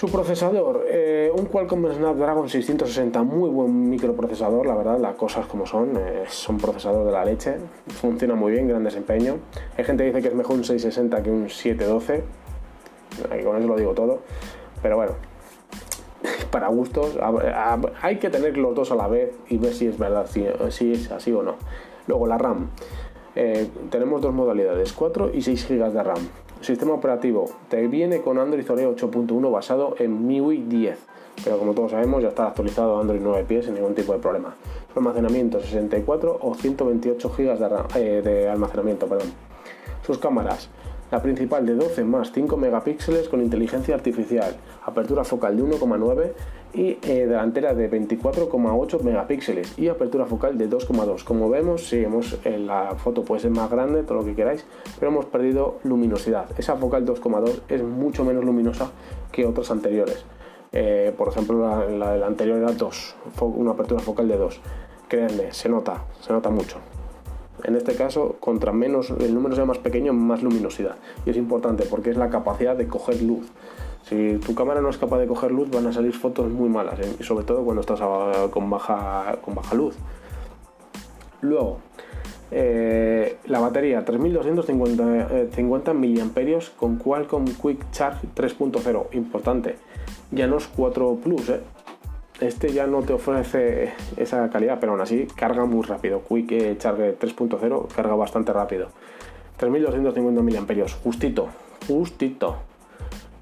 Su procesador, eh, un Qualcomm Snapdragon 660, muy buen microprocesador, la verdad, las cosas como son, eh, son procesador de la leche, funciona muy bien, gran desempeño. Hay gente que dice que es mejor un 660 que un 712, y con eso lo digo todo, pero bueno, <laughs> para gustos, hay que tener los dos a la vez y ver si es verdad, si, es así o no. Luego la RAM, eh, tenemos dos modalidades, 4 y 6 GB de RAM. Sistema operativo. Te viene con Android Oreo 8.1 basado en MIUI 10. Pero como todos sabemos ya está actualizado Android 9 pies sin ningún tipo de problema. almacenamiento 64 o 128 GB de, de almacenamiento. Perdón. Sus cámaras. La principal de 12 más 5 megapíxeles con inteligencia artificial, apertura focal de 1,9 y eh, delantera de 24,8 megapíxeles y apertura focal de 2,2. Como vemos, si hemos, en la foto puede ser más grande, todo lo que queráis, pero hemos perdido luminosidad. Esa focal 2,2 es mucho menos luminosa que otras anteriores. Eh, por ejemplo, la, la, la, anterior era 2, una apertura focal de 2. Créanme, se nota, se nota mucho. En este caso, contra menos el número sea más pequeño, más luminosidad. Y es importante porque es la capacidad de coger luz. Si tu cámara no es capaz de coger luz, van a salir fotos muy malas, ¿eh? sobre todo cuando estás con baja, con baja luz. Luego, eh, la batería 3250 mAh con Qualcomm Quick Charge 3.0, importante. Ya no es 4 Plus, ¿eh? Este ya no te ofrece esa calidad, pero aún así carga muy rápido. Quick Charge 3.0 carga bastante rápido. 3250 mAh, justito, justito.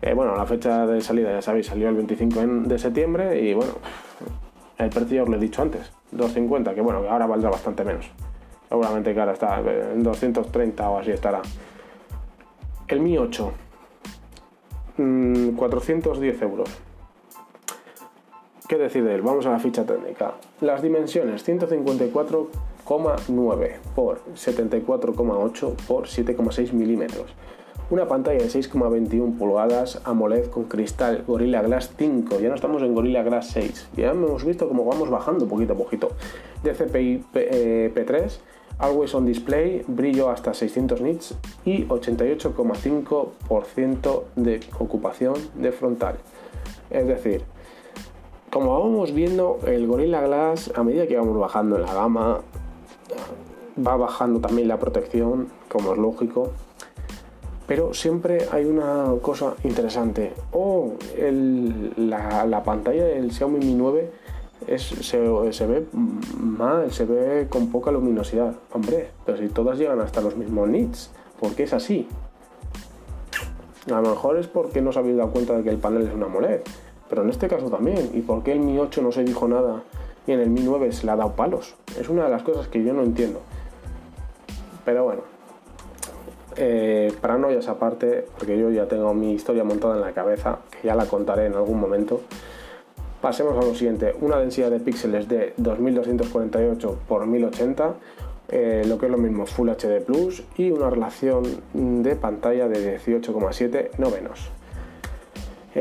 Eh, bueno, la fecha de salida ya sabéis, salió el 25 de septiembre y bueno, el precio os lo he dicho antes, 250, que bueno, que ahora valdrá bastante menos. Seguramente que ahora está en 230 o así estará. El Mi 8, 410 euros ¿Qué decir de él? Vamos a la ficha técnica. Las dimensiones 154,9 por 74,8 por 7,6 milímetros. Una pantalla de 6,21 pulgadas AMOLED con cristal Gorilla Glass 5. Ya no estamos en Gorilla Glass 6. Ya hemos visto cómo vamos bajando poquito a poquito. DCPI P3, Always on Display, brillo hasta 600 nits y 88,5% de ocupación de frontal. Es decir, como vamos viendo, el Gorilla Glass, a medida que vamos bajando en la gama, va bajando también la protección, como es lógico. Pero siempre hay una cosa interesante. O la, pantalla del Xiaomi Mi 9 se, ve mal, se ve con poca luminosidad. Hombre, pero si todas llegan hasta los mismos nits, ¿por qué es así? A lo mejor es porque no se habéis dado cuenta de que el panel es una AMOLED. Pero en este caso también. ¿Y por qué el Mi 8 no se dijo nada y en el Mi 9 se le ha dado palos? Es una de las cosas que yo no entiendo. Pero bueno, eh, paranoias aparte, porque yo ya tengo mi historia montada en la cabeza, que ya la contaré en algún momento. Pasemos a lo siguiente, una densidad de píxeles de 2248 x 1080, lo que es lo mismo Full HD Plus y una relación de pantalla de 18,7 novenos.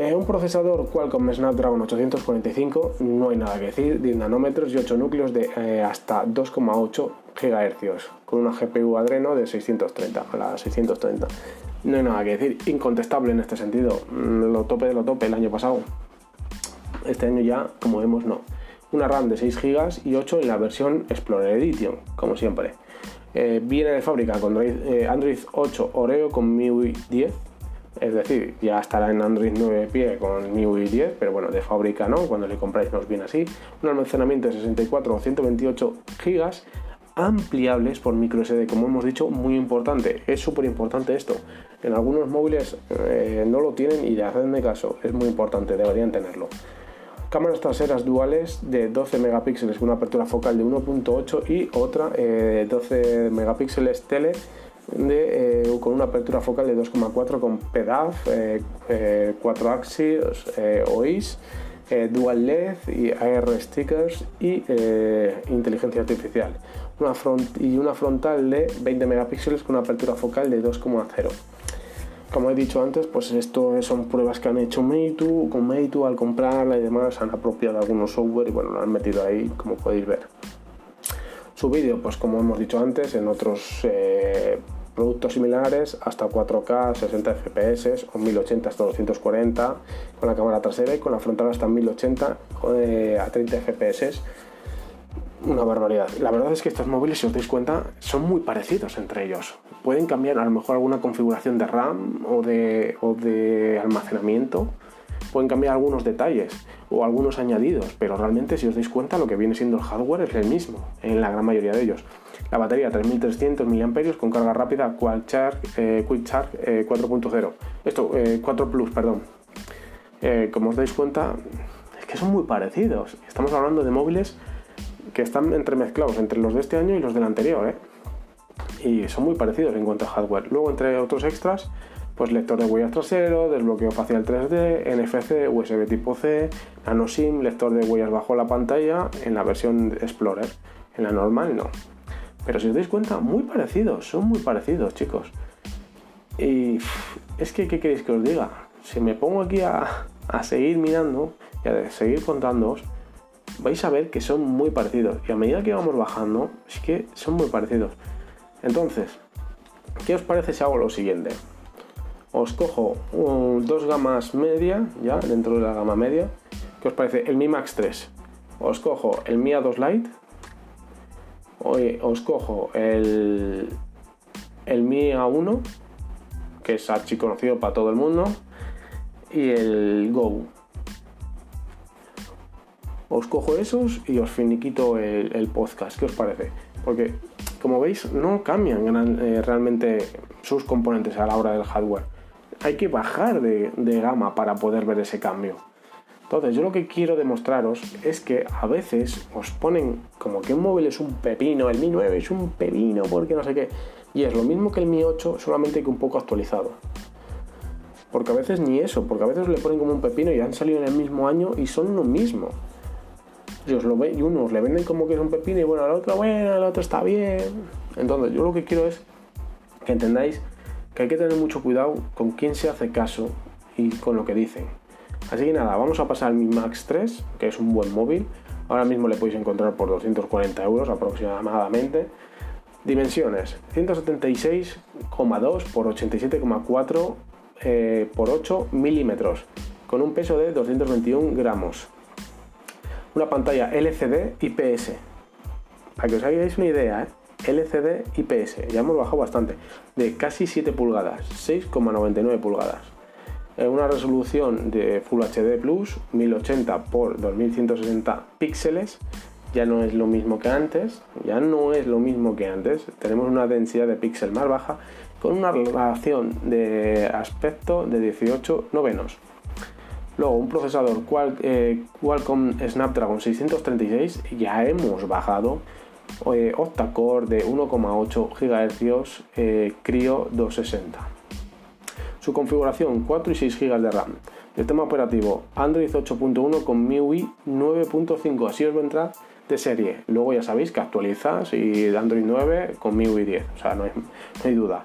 Eh, un procesador Qualcomm Snapdragon 845, no hay nada que decir, 10 nanómetros y 8 núcleos de eh, hasta 2,8 GHz, con una GPU Adreno de 630, la 630. No hay nada que decir, incontestable en este sentido, mm, lo tope de lo tope el año pasado. Este año ya, como vemos, no. Una RAM de 6 GB y 8 en la versión Explorer Edition, como siempre. Eh, viene de fábrica con Android 8 Oreo con MIUI 10 es decir, ya estará en Android 9 pie con MIUI 10, pero bueno, de fábrica no, cuando le compráis nos viene así. Un almacenamiento de 64 o 128 GB ampliables por microSD, como hemos dicho, muy importante. Es súper importante esto. En algunos móviles eh, no lo tienen y hacedme caso, es muy importante, deberían tenerlo. Cámaras traseras duales de 12 megapíxeles con una apertura focal de 1.8 y otra eh, 12 megapíxeles tele eh, con una apertura focal de 2,4 con PEDAF, 4 eh, eh, axis, OIS, Dual LED y AR stickers y inteligencia artificial. Una y una frontal de 20 megapíxeles con una apertura focal de 2,0. Como he dicho antes, pues esto son pruebas que han hecho Meitu, con Meitu al comprarla y demás han apropiado algunos software y bueno, lo han metido ahí como podéis ver. Su vídeo, pues como hemos dicho antes, en otros productos similares hasta 4K 60 fps o 1080 hasta 240 con la cámara trasera y con la frontal hasta 1080 eh, a 30 fps una barbaridad. La verdad es que estos móviles, si os dais cuenta, son muy parecidos entre ellos. Pueden cambiar a lo mejor alguna configuración de RAM o de, o de almacenamiento, pueden cambiar algunos detalles o algunos añadidos, pero realmente si os dais cuenta lo que viene siendo el hardware es el mismo en la gran mayoría de ellos. La batería 3300 mAh con carga rápida Quick Charge, eh, Quick Charge 4.0. Eh, Esto, 4 eh, Plus, perdón. como os dais cuenta, es que son muy parecidos. Estamos hablando de móviles que están entremezclados entre los de este año y los del anterior. Y son muy parecidos en cuanto a hardware. Luego, entre otros extras, pues lector de huellas trasero, desbloqueo facial 3D, NFC, USB tipo C, nano SIM, lector de huellas bajo la pantalla en la versión Explorer. En la normal no. Pero si os dais cuenta, muy parecidos, son muy parecidos, chicos. Y es que, ¿qué queréis que os diga? Si me pongo aquí a, seguir mirando y a seguir contándoos, vais a ver que son muy parecidos. Y a medida que vamos bajando, es que son muy parecidos. Entonces, ¿qué os parece si hago lo siguiente? Os cojo dos gamas media, ya dentro de la gama media. ¿Qué os parece? El Mi Max 3. Os cojo el Mi A2 Lite Hoy os cojo el, el Mi A1, que es archi conocido para todo el mundo, y el Go. Os cojo esos y os finiquito el, podcast. ¿Qué os parece? Porque, como veis, no cambian eh, realmente sus componentes a la hora del hardware. Hay que bajar de gama para poder ver ese cambio. Entonces, yo lo que quiero demostraros es que a veces os ponen como que un móvil es un pepino, el Mi 9 es un pepino porque no sé qué, y es lo mismo que el Mi 8, solamente que un poco actualizado. Porque a veces ni eso, porque a veces le ponen como un pepino y han salido en el mismo año y son lo mismo. Y, os unos le venden como que es un pepino y bueno, el otro, bueno, el otro está bien. Entonces, yo lo que quiero es que entendáis que hay que tener mucho cuidado con quién se hace caso y con lo que dicen. Así que nada, vamos a pasar al Mi Max 3, que es un buen móvil. Ahora mismo le podéis encontrar por 240 euros aproximadamente. Dimensiones: 176,2 por 87,4 eh, por 8 milímetros, con un peso de 221 gramos. una pantalla LCD IPS. Para que os hagáis una idea, ¿eh? LCD IPS, ya hemos bajado bastante, de casi 7 pulgadas, 6,99 pulgadas. Una resolución de Full HD Plus, 1080 x 2160 píxeles, ya no es lo mismo que antes, ya no es lo mismo que antes. Tenemos una densidad de píxel más baja con una relación de aspecto de 18 novenos. Luego, un procesador eh, Qualcomm Snapdragon 636, ya hemos bajado. Eh, octa-core de 1,8 GHz eh, Cryo 260. Su configuración 4 y 6 GB de RAM. El tema operativo Android 8.1 con MIUI 9.5. Así os vendrá de serie. Luego ya sabéis que actualizas y Android 9 con MIUI 10, o sea, no hay, duda.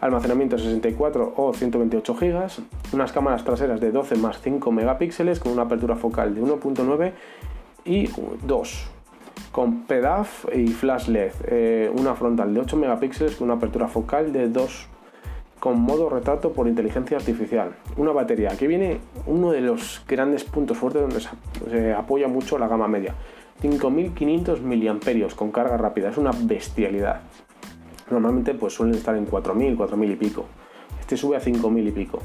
Almacenamiento 64 o 128 GB, unas cámaras traseras de 12 más 5 megapíxeles con una apertura focal de 1.9 y 2 con PEDAF y flash LED, eh, una frontal de 8 megapíxeles con una apertura focal de 2 con modo retrato por inteligencia artificial. Una batería. Aquí viene uno de los grandes puntos fuertes donde se apoya mucho la gama media. 5500 miliamperios con carga rápida, es una bestialidad. Normalmente pues suelen estar en 4000, 4000 y pico. Este sube a 5000 y pico.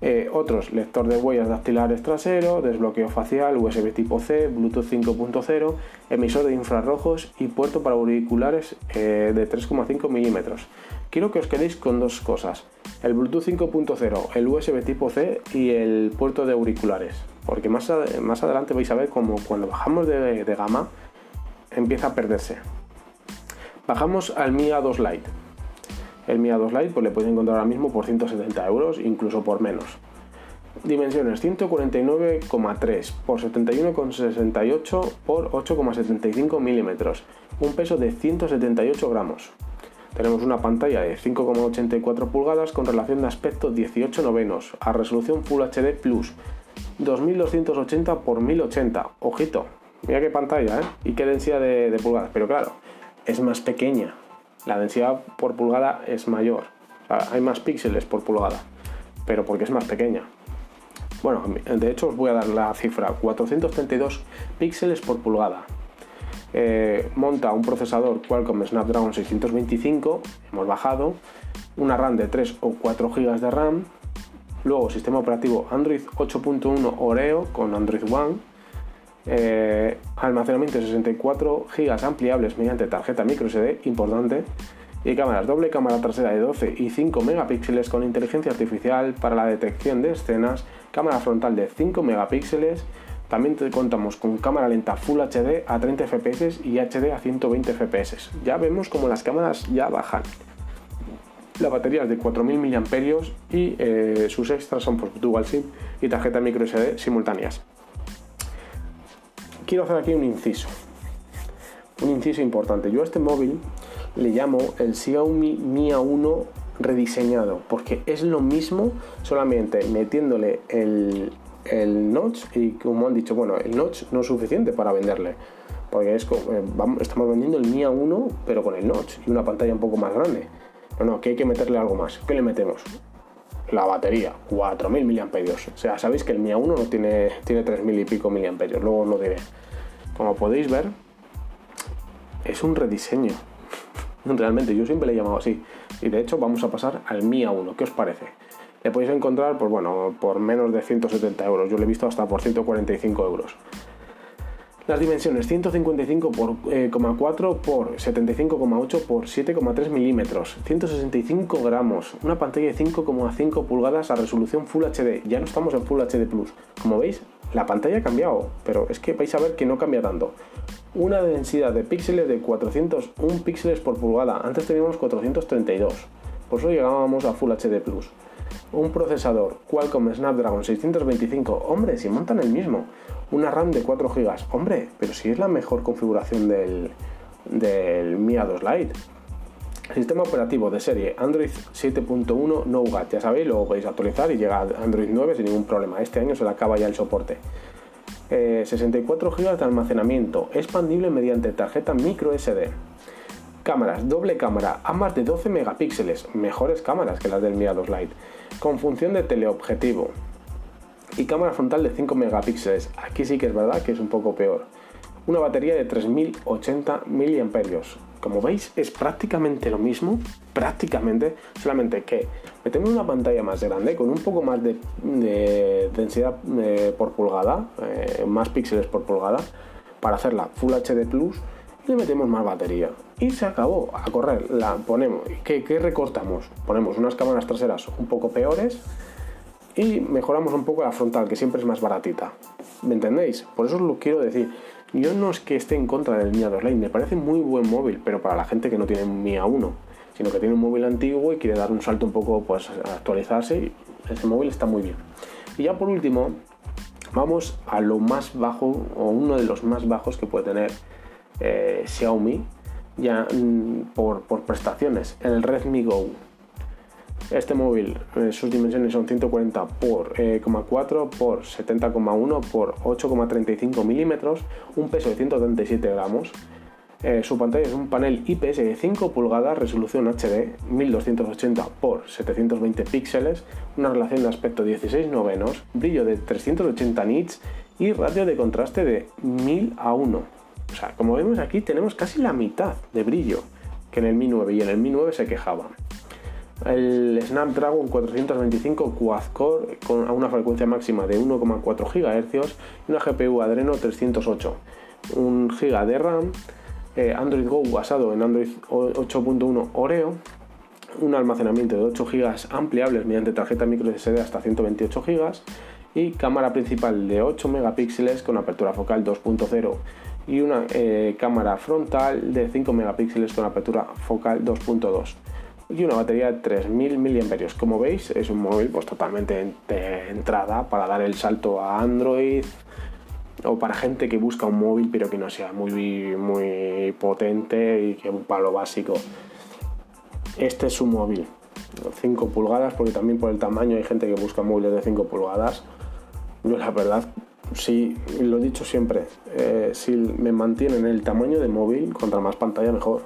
Eh, otros, lector de huellas dactilares trasero, desbloqueo facial, USB tipo C, Bluetooth 5.0, emisor de infrarrojos y puerto para auriculares eh, de 3,5 milímetros. Quiero que os quedéis con dos cosas, el Bluetooth 5.0, el USB tipo C y el puerto de auriculares porque más, más adelante vais a ver como cuando bajamos de, gama empieza a perderse. Bajamos al Mi A2 Lite. El Mi A2 Lite pues le podéis encontrar ahora mismo por 170 euros, incluso por menos. Dimensiones 149,3 por 71,68 por 8,75 milímetros. Un peso de 178 gramos. Tenemos una pantalla de 5,84 pulgadas con relación de aspecto 18 novenos a resolución Full HD Plus 2280 por 1080. Ojito, mira qué pantalla, ¿eh? Y qué densidad de, pulgadas. Pero claro, es más pequeña. La densidad por pulgada es mayor. hay más píxeles por pulgada. Pero porque es más pequeña. Bueno, de hecho os voy a dar la cifra. 432 píxeles por pulgada. Eh, monta un procesador Qualcomm Snapdragon 625, hemos bajado, una RAM de 3 o 4 GB de RAM, Luego, sistema operativo Android 8.1 Oreo con Android One. Eh, almacenamiento 64 GB ampliables mediante tarjeta microSD, importante. Y cámaras doble cámara trasera de 12 y 5 megapíxeles con inteligencia artificial para la detección de escenas. Cámara frontal de 5 megapíxeles. También contamos con cámara lenta Full HD a 30 fps y HD a 120 fps. Ya vemos como las cámaras ya bajan. La batería es de 4000 mAh y eh, sus extras son pues, Dual SIM y tarjeta micro SD simultáneas. Quiero hacer aquí un inciso. Un inciso importante. Yo a este móvil le llamo el Xiaomi Mi A1 rediseñado porque es lo mismo solamente metiéndole el, el notch y como han dicho, bueno, el notch no es suficiente para venderle porque es, eh, estamos vendiendo el Mi A1 pero con el notch y una pantalla un poco más grande no, no, que hay que meterle algo más. ¿Qué le metemos? La batería, 4.000 miliamperios. O sea, sabéis que el Mi A1 no tiene, tiene 3.000 y pico miliamperios, luego lo diré. Como podéis ver, es un rediseño. <laughs> Realmente, yo siempre le he llamado así. Y de hecho, vamos a pasar al Mi A1. ¿Qué os parece? Le podéis encontrar, pues bueno, por menos de 170 euros. Yo lo he visto hasta por 145 euros. Las dimensiones 155 por 4 eh, por 75,8 por 7,3 milímetros, 165 gramos, una pantalla de 5,5 pulgadas a resolución Full HD. Ya no estamos en Full HD Plus. Como veis, la pantalla ha cambiado, pero es que vais a ver que no cambia tanto. Una densidad de píxeles de 401 píxeles por pulgada. Antes teníamos 432. Por eso llegábamos a Full HD Plus un procesador Qualcomm Snapdragon 625, hombre, si montan el mismo, una RAM de 4 GB, hombre, pero si es la mejor configuración del, del Mi A2 Lite. Sistema operativo de serie Android 7.1 Nougat, ya sabéis, lo podéis actualizar y llega a Android 9 sin ningún problema. Este año se le acaba ya el soporte. 64 eh, GB de almacenamiento, expandible mediante tarjeta micro SD. Cámaras, doble cámara, a más de 12 megapíxeles, mejores cámaras que las del Mi A2 Lite, con función de teleobjetivo. Y cámara frontal de 5 megapíxeles. Aquí sí que es verdad que es un poco peor. Una batería de 3080 mAh. Como veis, es prácticamente lo mismo, prácticamente, solamente que metemos una pantalla más grande, con un poco más de, densidad eh, por pulgada, eh, más píxeles por pulgada, para hacerla Full HD Plus, le metemos más batería. Y se acabó, a correr, la ponemos. ¿Qué, recortamos? Ponemos unas cámaras traseras un poco peores y mejoramos un poco la frontal, que siempre es más baratita. ¿Me entendéis? Por eso os lo quiero decir. Yo no es que esté en contra del Mi A2 Lite, me parece muy buen móvil, pero para la gente que no tiene Mi A1, sino que tiene un móvil antiguo y quiere dar un salto un poco, pues actualizarse, ese móvil está muy bien. Y ya por último, vamos a lo más bajo, o uno de los más bajos que puede tener eh, Xiaomi, ya mm, por, por prestaciones, el Redmi Go. Este móvil, eh, sus dimensiones son 140 por 4 eh, por 70,1 por 8,35 milímetros, un peso de 137 gramos. Eh, su pantalla es un panel IPS de 5 pulgadas, resolución HD 1280 por 720 píxeles, una relación de aspecto 16 novenos, brillo de 380 nits y ratio de contraste de 1000 a 1. O sea, como vemos aquí tenemos casi la mitad de brillo que en el Mi 9 y en el Mi 9 se quejaba. El Snapdragon 425 quad-core con una frecuencia máxima de 1,4 GHz y una GPU Adreno 308, 1 GB de RAM, eh, Android Go basado en Android 8.1 Oreo, un almacenamiento de 8 GB ampliables mediante tarjeta microSD hasta 128 GB y cámara principal de 8 megapíxeles con apertura focal 2.0 y una eh, cámara frontal de 5 megapíxeles con apertura focal 2.2 y una batería de 3000 mAh. Como veis, es un móvil pues, totalmente de entrada para dar el salto a Android o para gente que busca un móvil pero que no sea muy, muy potente y que para lo básico. Este es su móvil, 5 pulgadas, porque también por el tamaño hay gente que busca móviles de 5 pulgadas. Yo la verdad, sí, lo he dicho siempre, eh, si me mantienen el tamaño de móvil, contra más pantalla mejor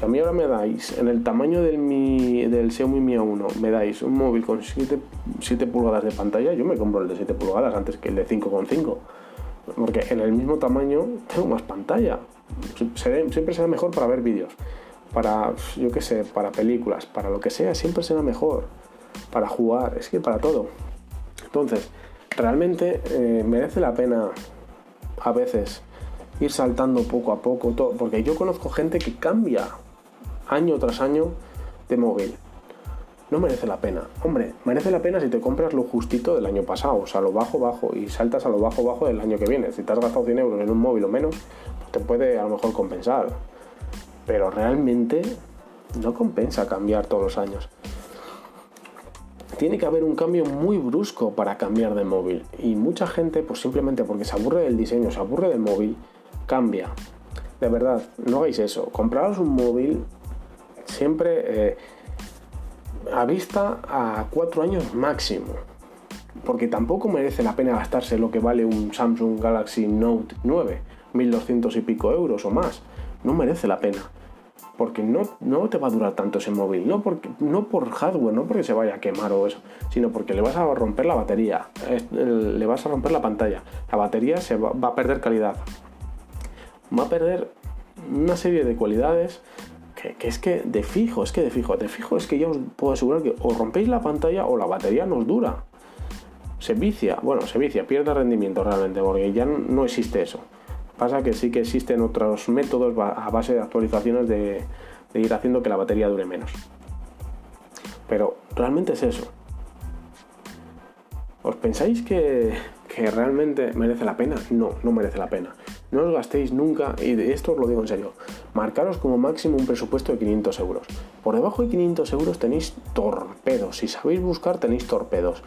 si a mí ahora me dais, en el tamaño del, mi, del Xiaomi Mi 1, me dais un móvil con 7, 7 pulgadas de pantalla, yo me compro el de 7 pulgadas antes que el de 5,5. Porque en el mismo tamaño tengo más pantalla. Siempre será mejor para ver vídeos, para, yo qué sé, para películas, para lo que sea, siempre será mejor. Para jugar, es que para todo. Entonces, realmente eh, merece la pena a veces ir saltando poco a poco, todo, porque yo conozco gente que cambia año tras año de móvil. No merece la pena. Hombre, merece la pena si te compras lo justito del año pasado, o sea, lo bajo, bajo, y saltas a lo bajo, bajo del año que viene. Si te has gastado 100 euros en un móvil o menos, pues te puede a lo mejor compensar. Pero realmente no compensa cambiar todos los años. Tiene que haber un cambio muy brusco para cambiar de móvil. Y mucha gente, pues simplemente porque se aburre del diseño, se aburre del móvil, cambia. De verdad, no hagáis eso. Compraros un móvil siempre eh, a vista a cuatro años máximo. Porque tampoco merece la pena gastarse lo que vale un Samsung Galaxy Note 9, 1200 y pico euros o más. No merece la pena. Porque no, no te va a durar tanto ese móvil. No, porque, no por hardware, no porque se vaya a quemar o eso, sino porque le vas a romper la batería, le vas a romper la pantalla. La batería se va a perder calidad. Va a perder una serie de cualidades que, es que de fijo, es que de fijo, de fijo es que yo os puedo asegurar que o rompéis la pantalla o la batería nos dura. Se vicia, bueno, se vicia, pierde rendimiento realmente, porque ya no existe eso. Pasa que sí que existen otros métodos a base de actualizaciones de, ir haciendo que la batería dure menos. Pero realmente es eso. ¿Os pensáis que, realmente merece la pena? No, no merece la pena. No os gastéis nunca, y esto os lo digo en serio, marcaros como máximo un presupuesto de 500 euros. Por debajo de 500 euros tenéis torpedos. Si sabéis buscar, tenéis torpedos.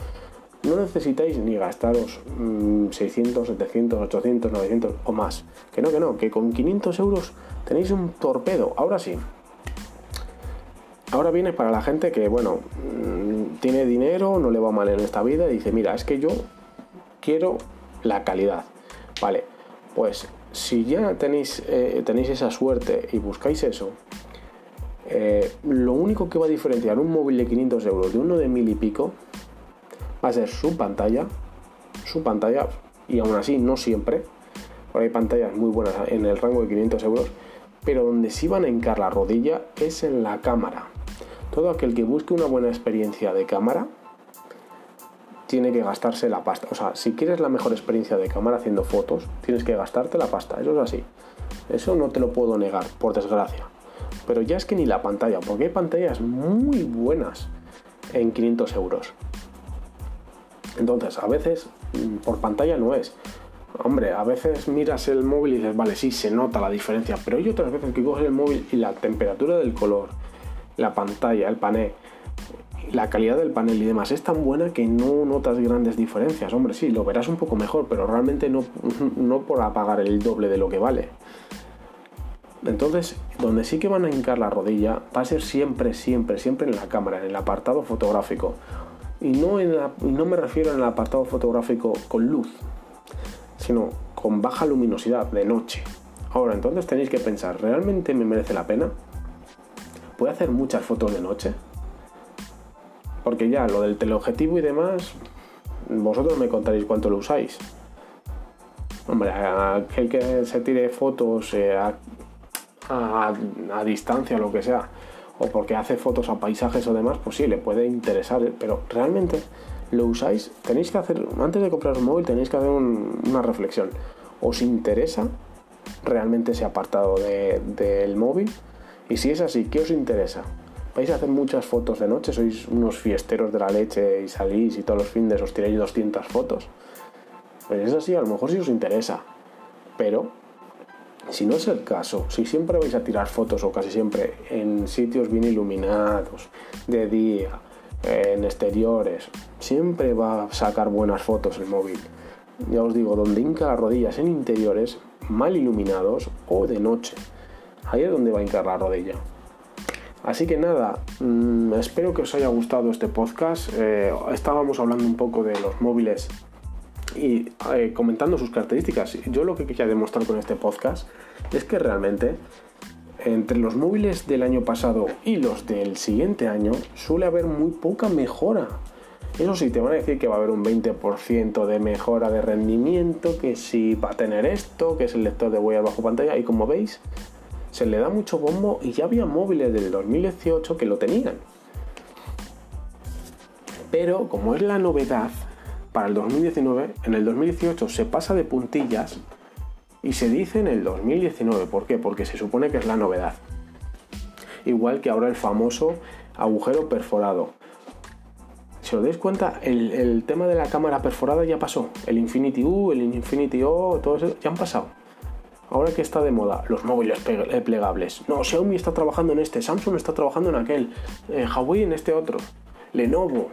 No necesitáis ni gastaros 600, 700, 800, 900 o más. Que no, que no, que con 500 euros tenéis un torpedo. Ahora sí. Ahora viene para la gente que, bueno, mm, tiene dinero, no le va mal en esta vida y dice, mira, es que yo quiero la calidad. Vale, pues si ya tenéis, eh, tenéis esa suerte y buscáis eso, eh, lo único que va a diferenciar un móvil de 500 euros de uno de mil y pico va a ser su pantalla su pantalla y aún así no siempre, porque hay pantallas muy buenas en el rango de 500 euros, pero donde sí van a hincar la rodilla es en la cámara. Todo aquel que busque una buena experiencia de cámara tiene que gastarse la pasta. O sea, si quieres la mejor experiencia de cámara haciendo fotos, tienes que gastarte la pasta. Eso es así. Eso no te lo puedo negar, por desgracia. Pero ya es que ni la pantalla, porque hay pantallas muy buenas en 500 euros. Entonces, a veces mm, por pantalla no es. Hombre, a veces miras el móvil y dices, vale, sí, se nota la diferencia, pero hay otras veces que coges el móvil y la temperatura del color, la pantalla, el panel, la calidad del panel y demás es tan buena que no notas grandes diferencias. Hombre, sí, lo verás un poco mejor, pero realmente no, <laughs> no por apagar el doble de lo que vale. Entonces, donde sí que van a hincar la rodilla va a ser siempre, siempre, siempre en la cámara, en el apartado fotográfico. Y no, en no me refiero en el apartado fotográfico con luz, sino con baja luminosidad de noche. Ahora, entonces tenéis que pensar, ¿realmente me merece la pena? ¿Puedo hacer muchas fotos de noche? Porque ya lo del teleobjetivo y demás, vosotros me contaréis cuánto lo usáis. Hombre, aquel que se tire fotos eh, a, a, distancia o lo que sea, o porque hace fotos a paisajes o demás, pues sí, le puede interesar, ¿eh? pero realmente lo usáis, tenéis que hacer, antes de comprar un móvil, tenéis que hacer una reflexión. ¿Os interesa realmente ese apartado del móvil? Y si es así, ¿qué os interesa? ¿Vais a hacer muchas fotos de noche? ¿Sois unos fiesteros de la leche y salís y todos los fines os tiráis 200 fotos? Pues es así, a lo mejor sí os interesa. Pero, si no es el caso, si siempre vais a tirar fotos o casi siempre en sitios bien iluminados, de día, en exteriores, siempre va a sacar buenas fotos el móvil. Ya os digo, donde hinca las rodillas en interiores mal iluminados o de noche. Ahí es donde va a hincar la rodilla. Así que nada, mm, espero que os haya gustado este podcast. Eh, estábamos hablando un poco de los móviles y eh, comentando sus características. Yo lo que quería demostrar con este podcast es que realmente entre los móviles del año pasado y los del siguiente año suele haber muy poca mejora. Eso sí, te van a decir que va a haber un 20% de mejora de rendimiento, que si va a tener esto, que es el lector de huellas bajo pantalla, y como veis, se le da mucho bombo y ya había móviles del 2018 que lo tenían. Pero como es la novedad para el 2019, en el 2018 se pasa de puntillas y se dice en el 2019. ¿Por qué? Porque se supone que es la novedad. Igual que ahora el famoso agujero perforado. Si os dais cuenta, el, tema de la cámara perforada ya pasó. El Infinity U, el Infinity O, todo eso ya han pasado. Ahora que está de moda, los móviles eh, plegables. No, Xiaomi está trabajando en este, Samsung está trabajando en aquel, eh, Huawei en este otro, Lenovo.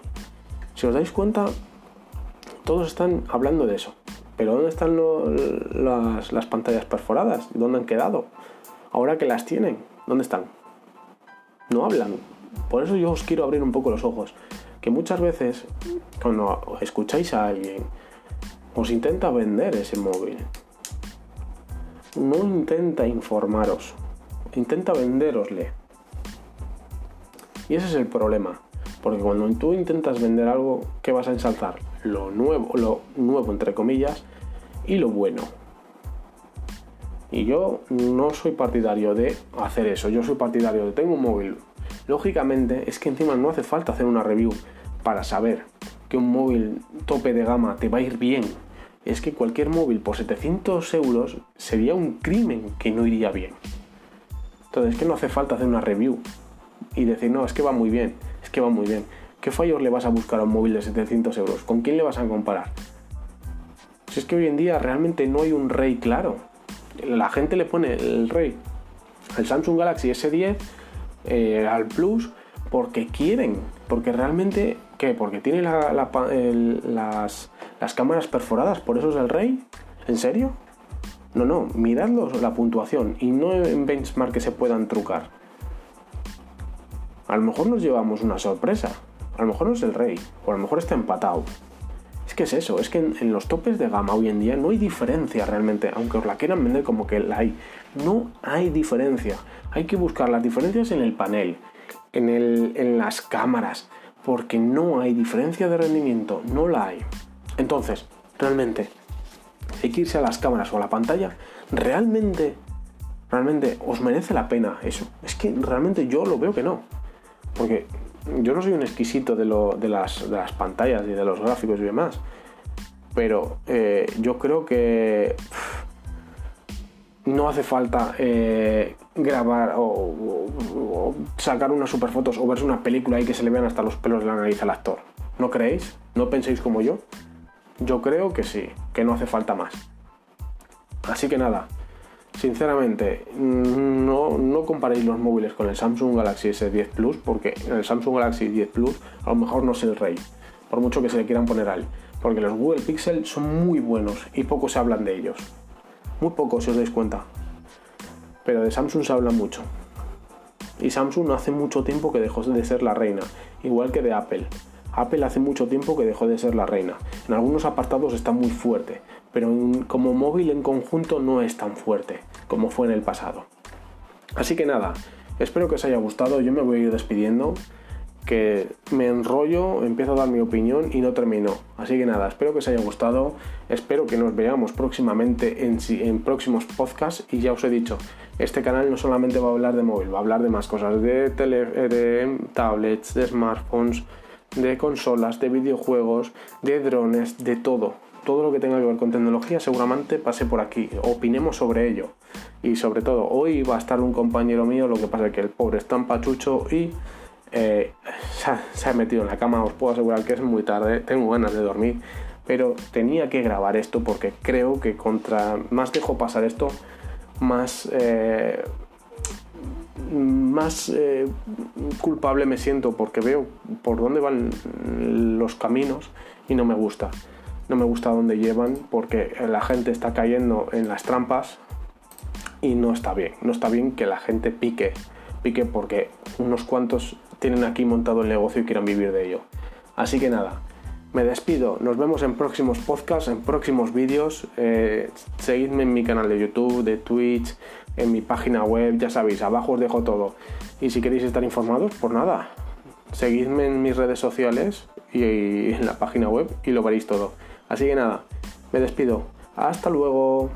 Si os dais cuenta, todos están hablando de eso. Pero ¿dónde están las, las pantallas perforadas? ¿Dónde han quedado? Ahora que las tienen, ¿dónde están? No hablan. Por eso yo os quiero abrir un poco los ojos. Que muchas veces, cuando escucháis a alguien, os intenta vender ese móvil no intenta informaros, intenta venderosle. Y ese es el problema, porque cuando tú intentas vender algo, ¿qué vas a ensalzar? Lo nuevo, lo nuevo entre comillas, y lo bueno. Y yo no soy partidario de hacer eso, yo soy partidario de tengo un móvil. Lógicamente es que encima no hace falta hacer una review para saber que un móvil tope de gama te va a ir bien es que cualquier móvil por 700 euros sería un crimen que no iría bien. Entonces es que no hace falta hacer una review y decir, no, es que va muy bien, es que va muy bien. ¿Qué fallos le vas a buscar a un móvil de 700 euros? ¿Con quién le vas a comparar? Si es que hoy en día realmente no hay un rey claro. La gente le pone el rey al Samsung Galaxy S10, eh, al Plus, porque quieren, porque realmente, ¿qué? Porque tiene las, las cámaras perforadas, por eso es el rey. ¿En serio? No, no, miradlos la puntuación y no en benchmark que se puedan trucar. A lo mejor nos llevamos una sorpresa. A lo mejor no es el rey, o a lo mejor está empatado. Es que es eso, es que en, los topes de gama hoy en día no hay diferencia realmente, aunque os la quieran vender como que la hay. No hay diferencia. Hay que buscar las diferencias en el panel, en, en las cámaras, porque no hay diferencia de rendimiento, no la hay. Entonces, realmente hay que irse a las cámaras o a la pantalla, realmente, realmente os merece la pena eso. Es que realmente yo lo veo que no. Porque yo no soy un exquisito de, las, pantallas y de los gráficos y demás. Pero eh, yo creo que no hace falta eh, grabar o, sacar unas super fotos o verse una película y que se le vean hasta los pelos de la nariz al actor. ¿No creéis? ¿No penséis como yo? Yo creo que sí, que no hace falta más. Así que nada, sinceramente, no, no comparéis los móviles con el Samsung Galaxy S10 Plus, porque el Samsung Galaxy 10 Plus a lo mejor no es el rey, por mucho que se le quieran poner ahí. Porque los Google Pixel son muy buenos y poco se hablan de ellos. Muy poco, si os dais cuenta. Pero de Samsung se habla mucho. Y Samsung hace mucho tiempo que dejó de ser la reina, igual que de Apple. Apple hace mucho tiempo que dejó de ser la reina. En algunos apartados está muy fuerte, pero como móvil en conjunto no es tan fuerte como fue en el pasado. Así que nada, espero que os haya gustado. Yo me voy a ir despidiendo que me enrollo, empiezo a dar mi opinión y no termino. Así que nada, espero que os haya gustado, espero que nos veamos próximamente en, próximos podcasts y ya os he dicho, este canal no solamente va a hablar de móvil, va a hablar de más cosas, de tablets, de smartphones, de consolas, de videojuegos, de drones, de todo. Todo lo que tenga que ver con tecnología seguramente pase por aquí, opinemos sobre ello. Y sobre todo, hoy va a estar un compañero mío, lo que pasa es que el pobre está en pachucho y eh, se, ha, metido en la cama, os puedo asegurar que es muy tarde, tengo ganas de dormir, pero tenía que grabar esto porque creo que contra más dejo pasar esto, más, eh, más eh, culpable me siento porque veo por dónde van los caminos y no me gusta. No me gusta dónde llevan porque la gente está cayendo en las trampas y no está bien. No está bien que la gente pique, pique porque unos cuantos tienen aquí montado el negocio y quieran vivir de ello. Así que nada, me despido, nos vemos en próximos podcasts, en próximos vídeos. Eh, seguidme en mi canal de YouTube, de Twitch, en mi página web, ya sabéis, abajo os dejo todo. Y si queréis estar informados, pues nada, seguidme en mis redes sociales y en la página web y lo veréis todo. Así que nada, me despido. Hasta luego.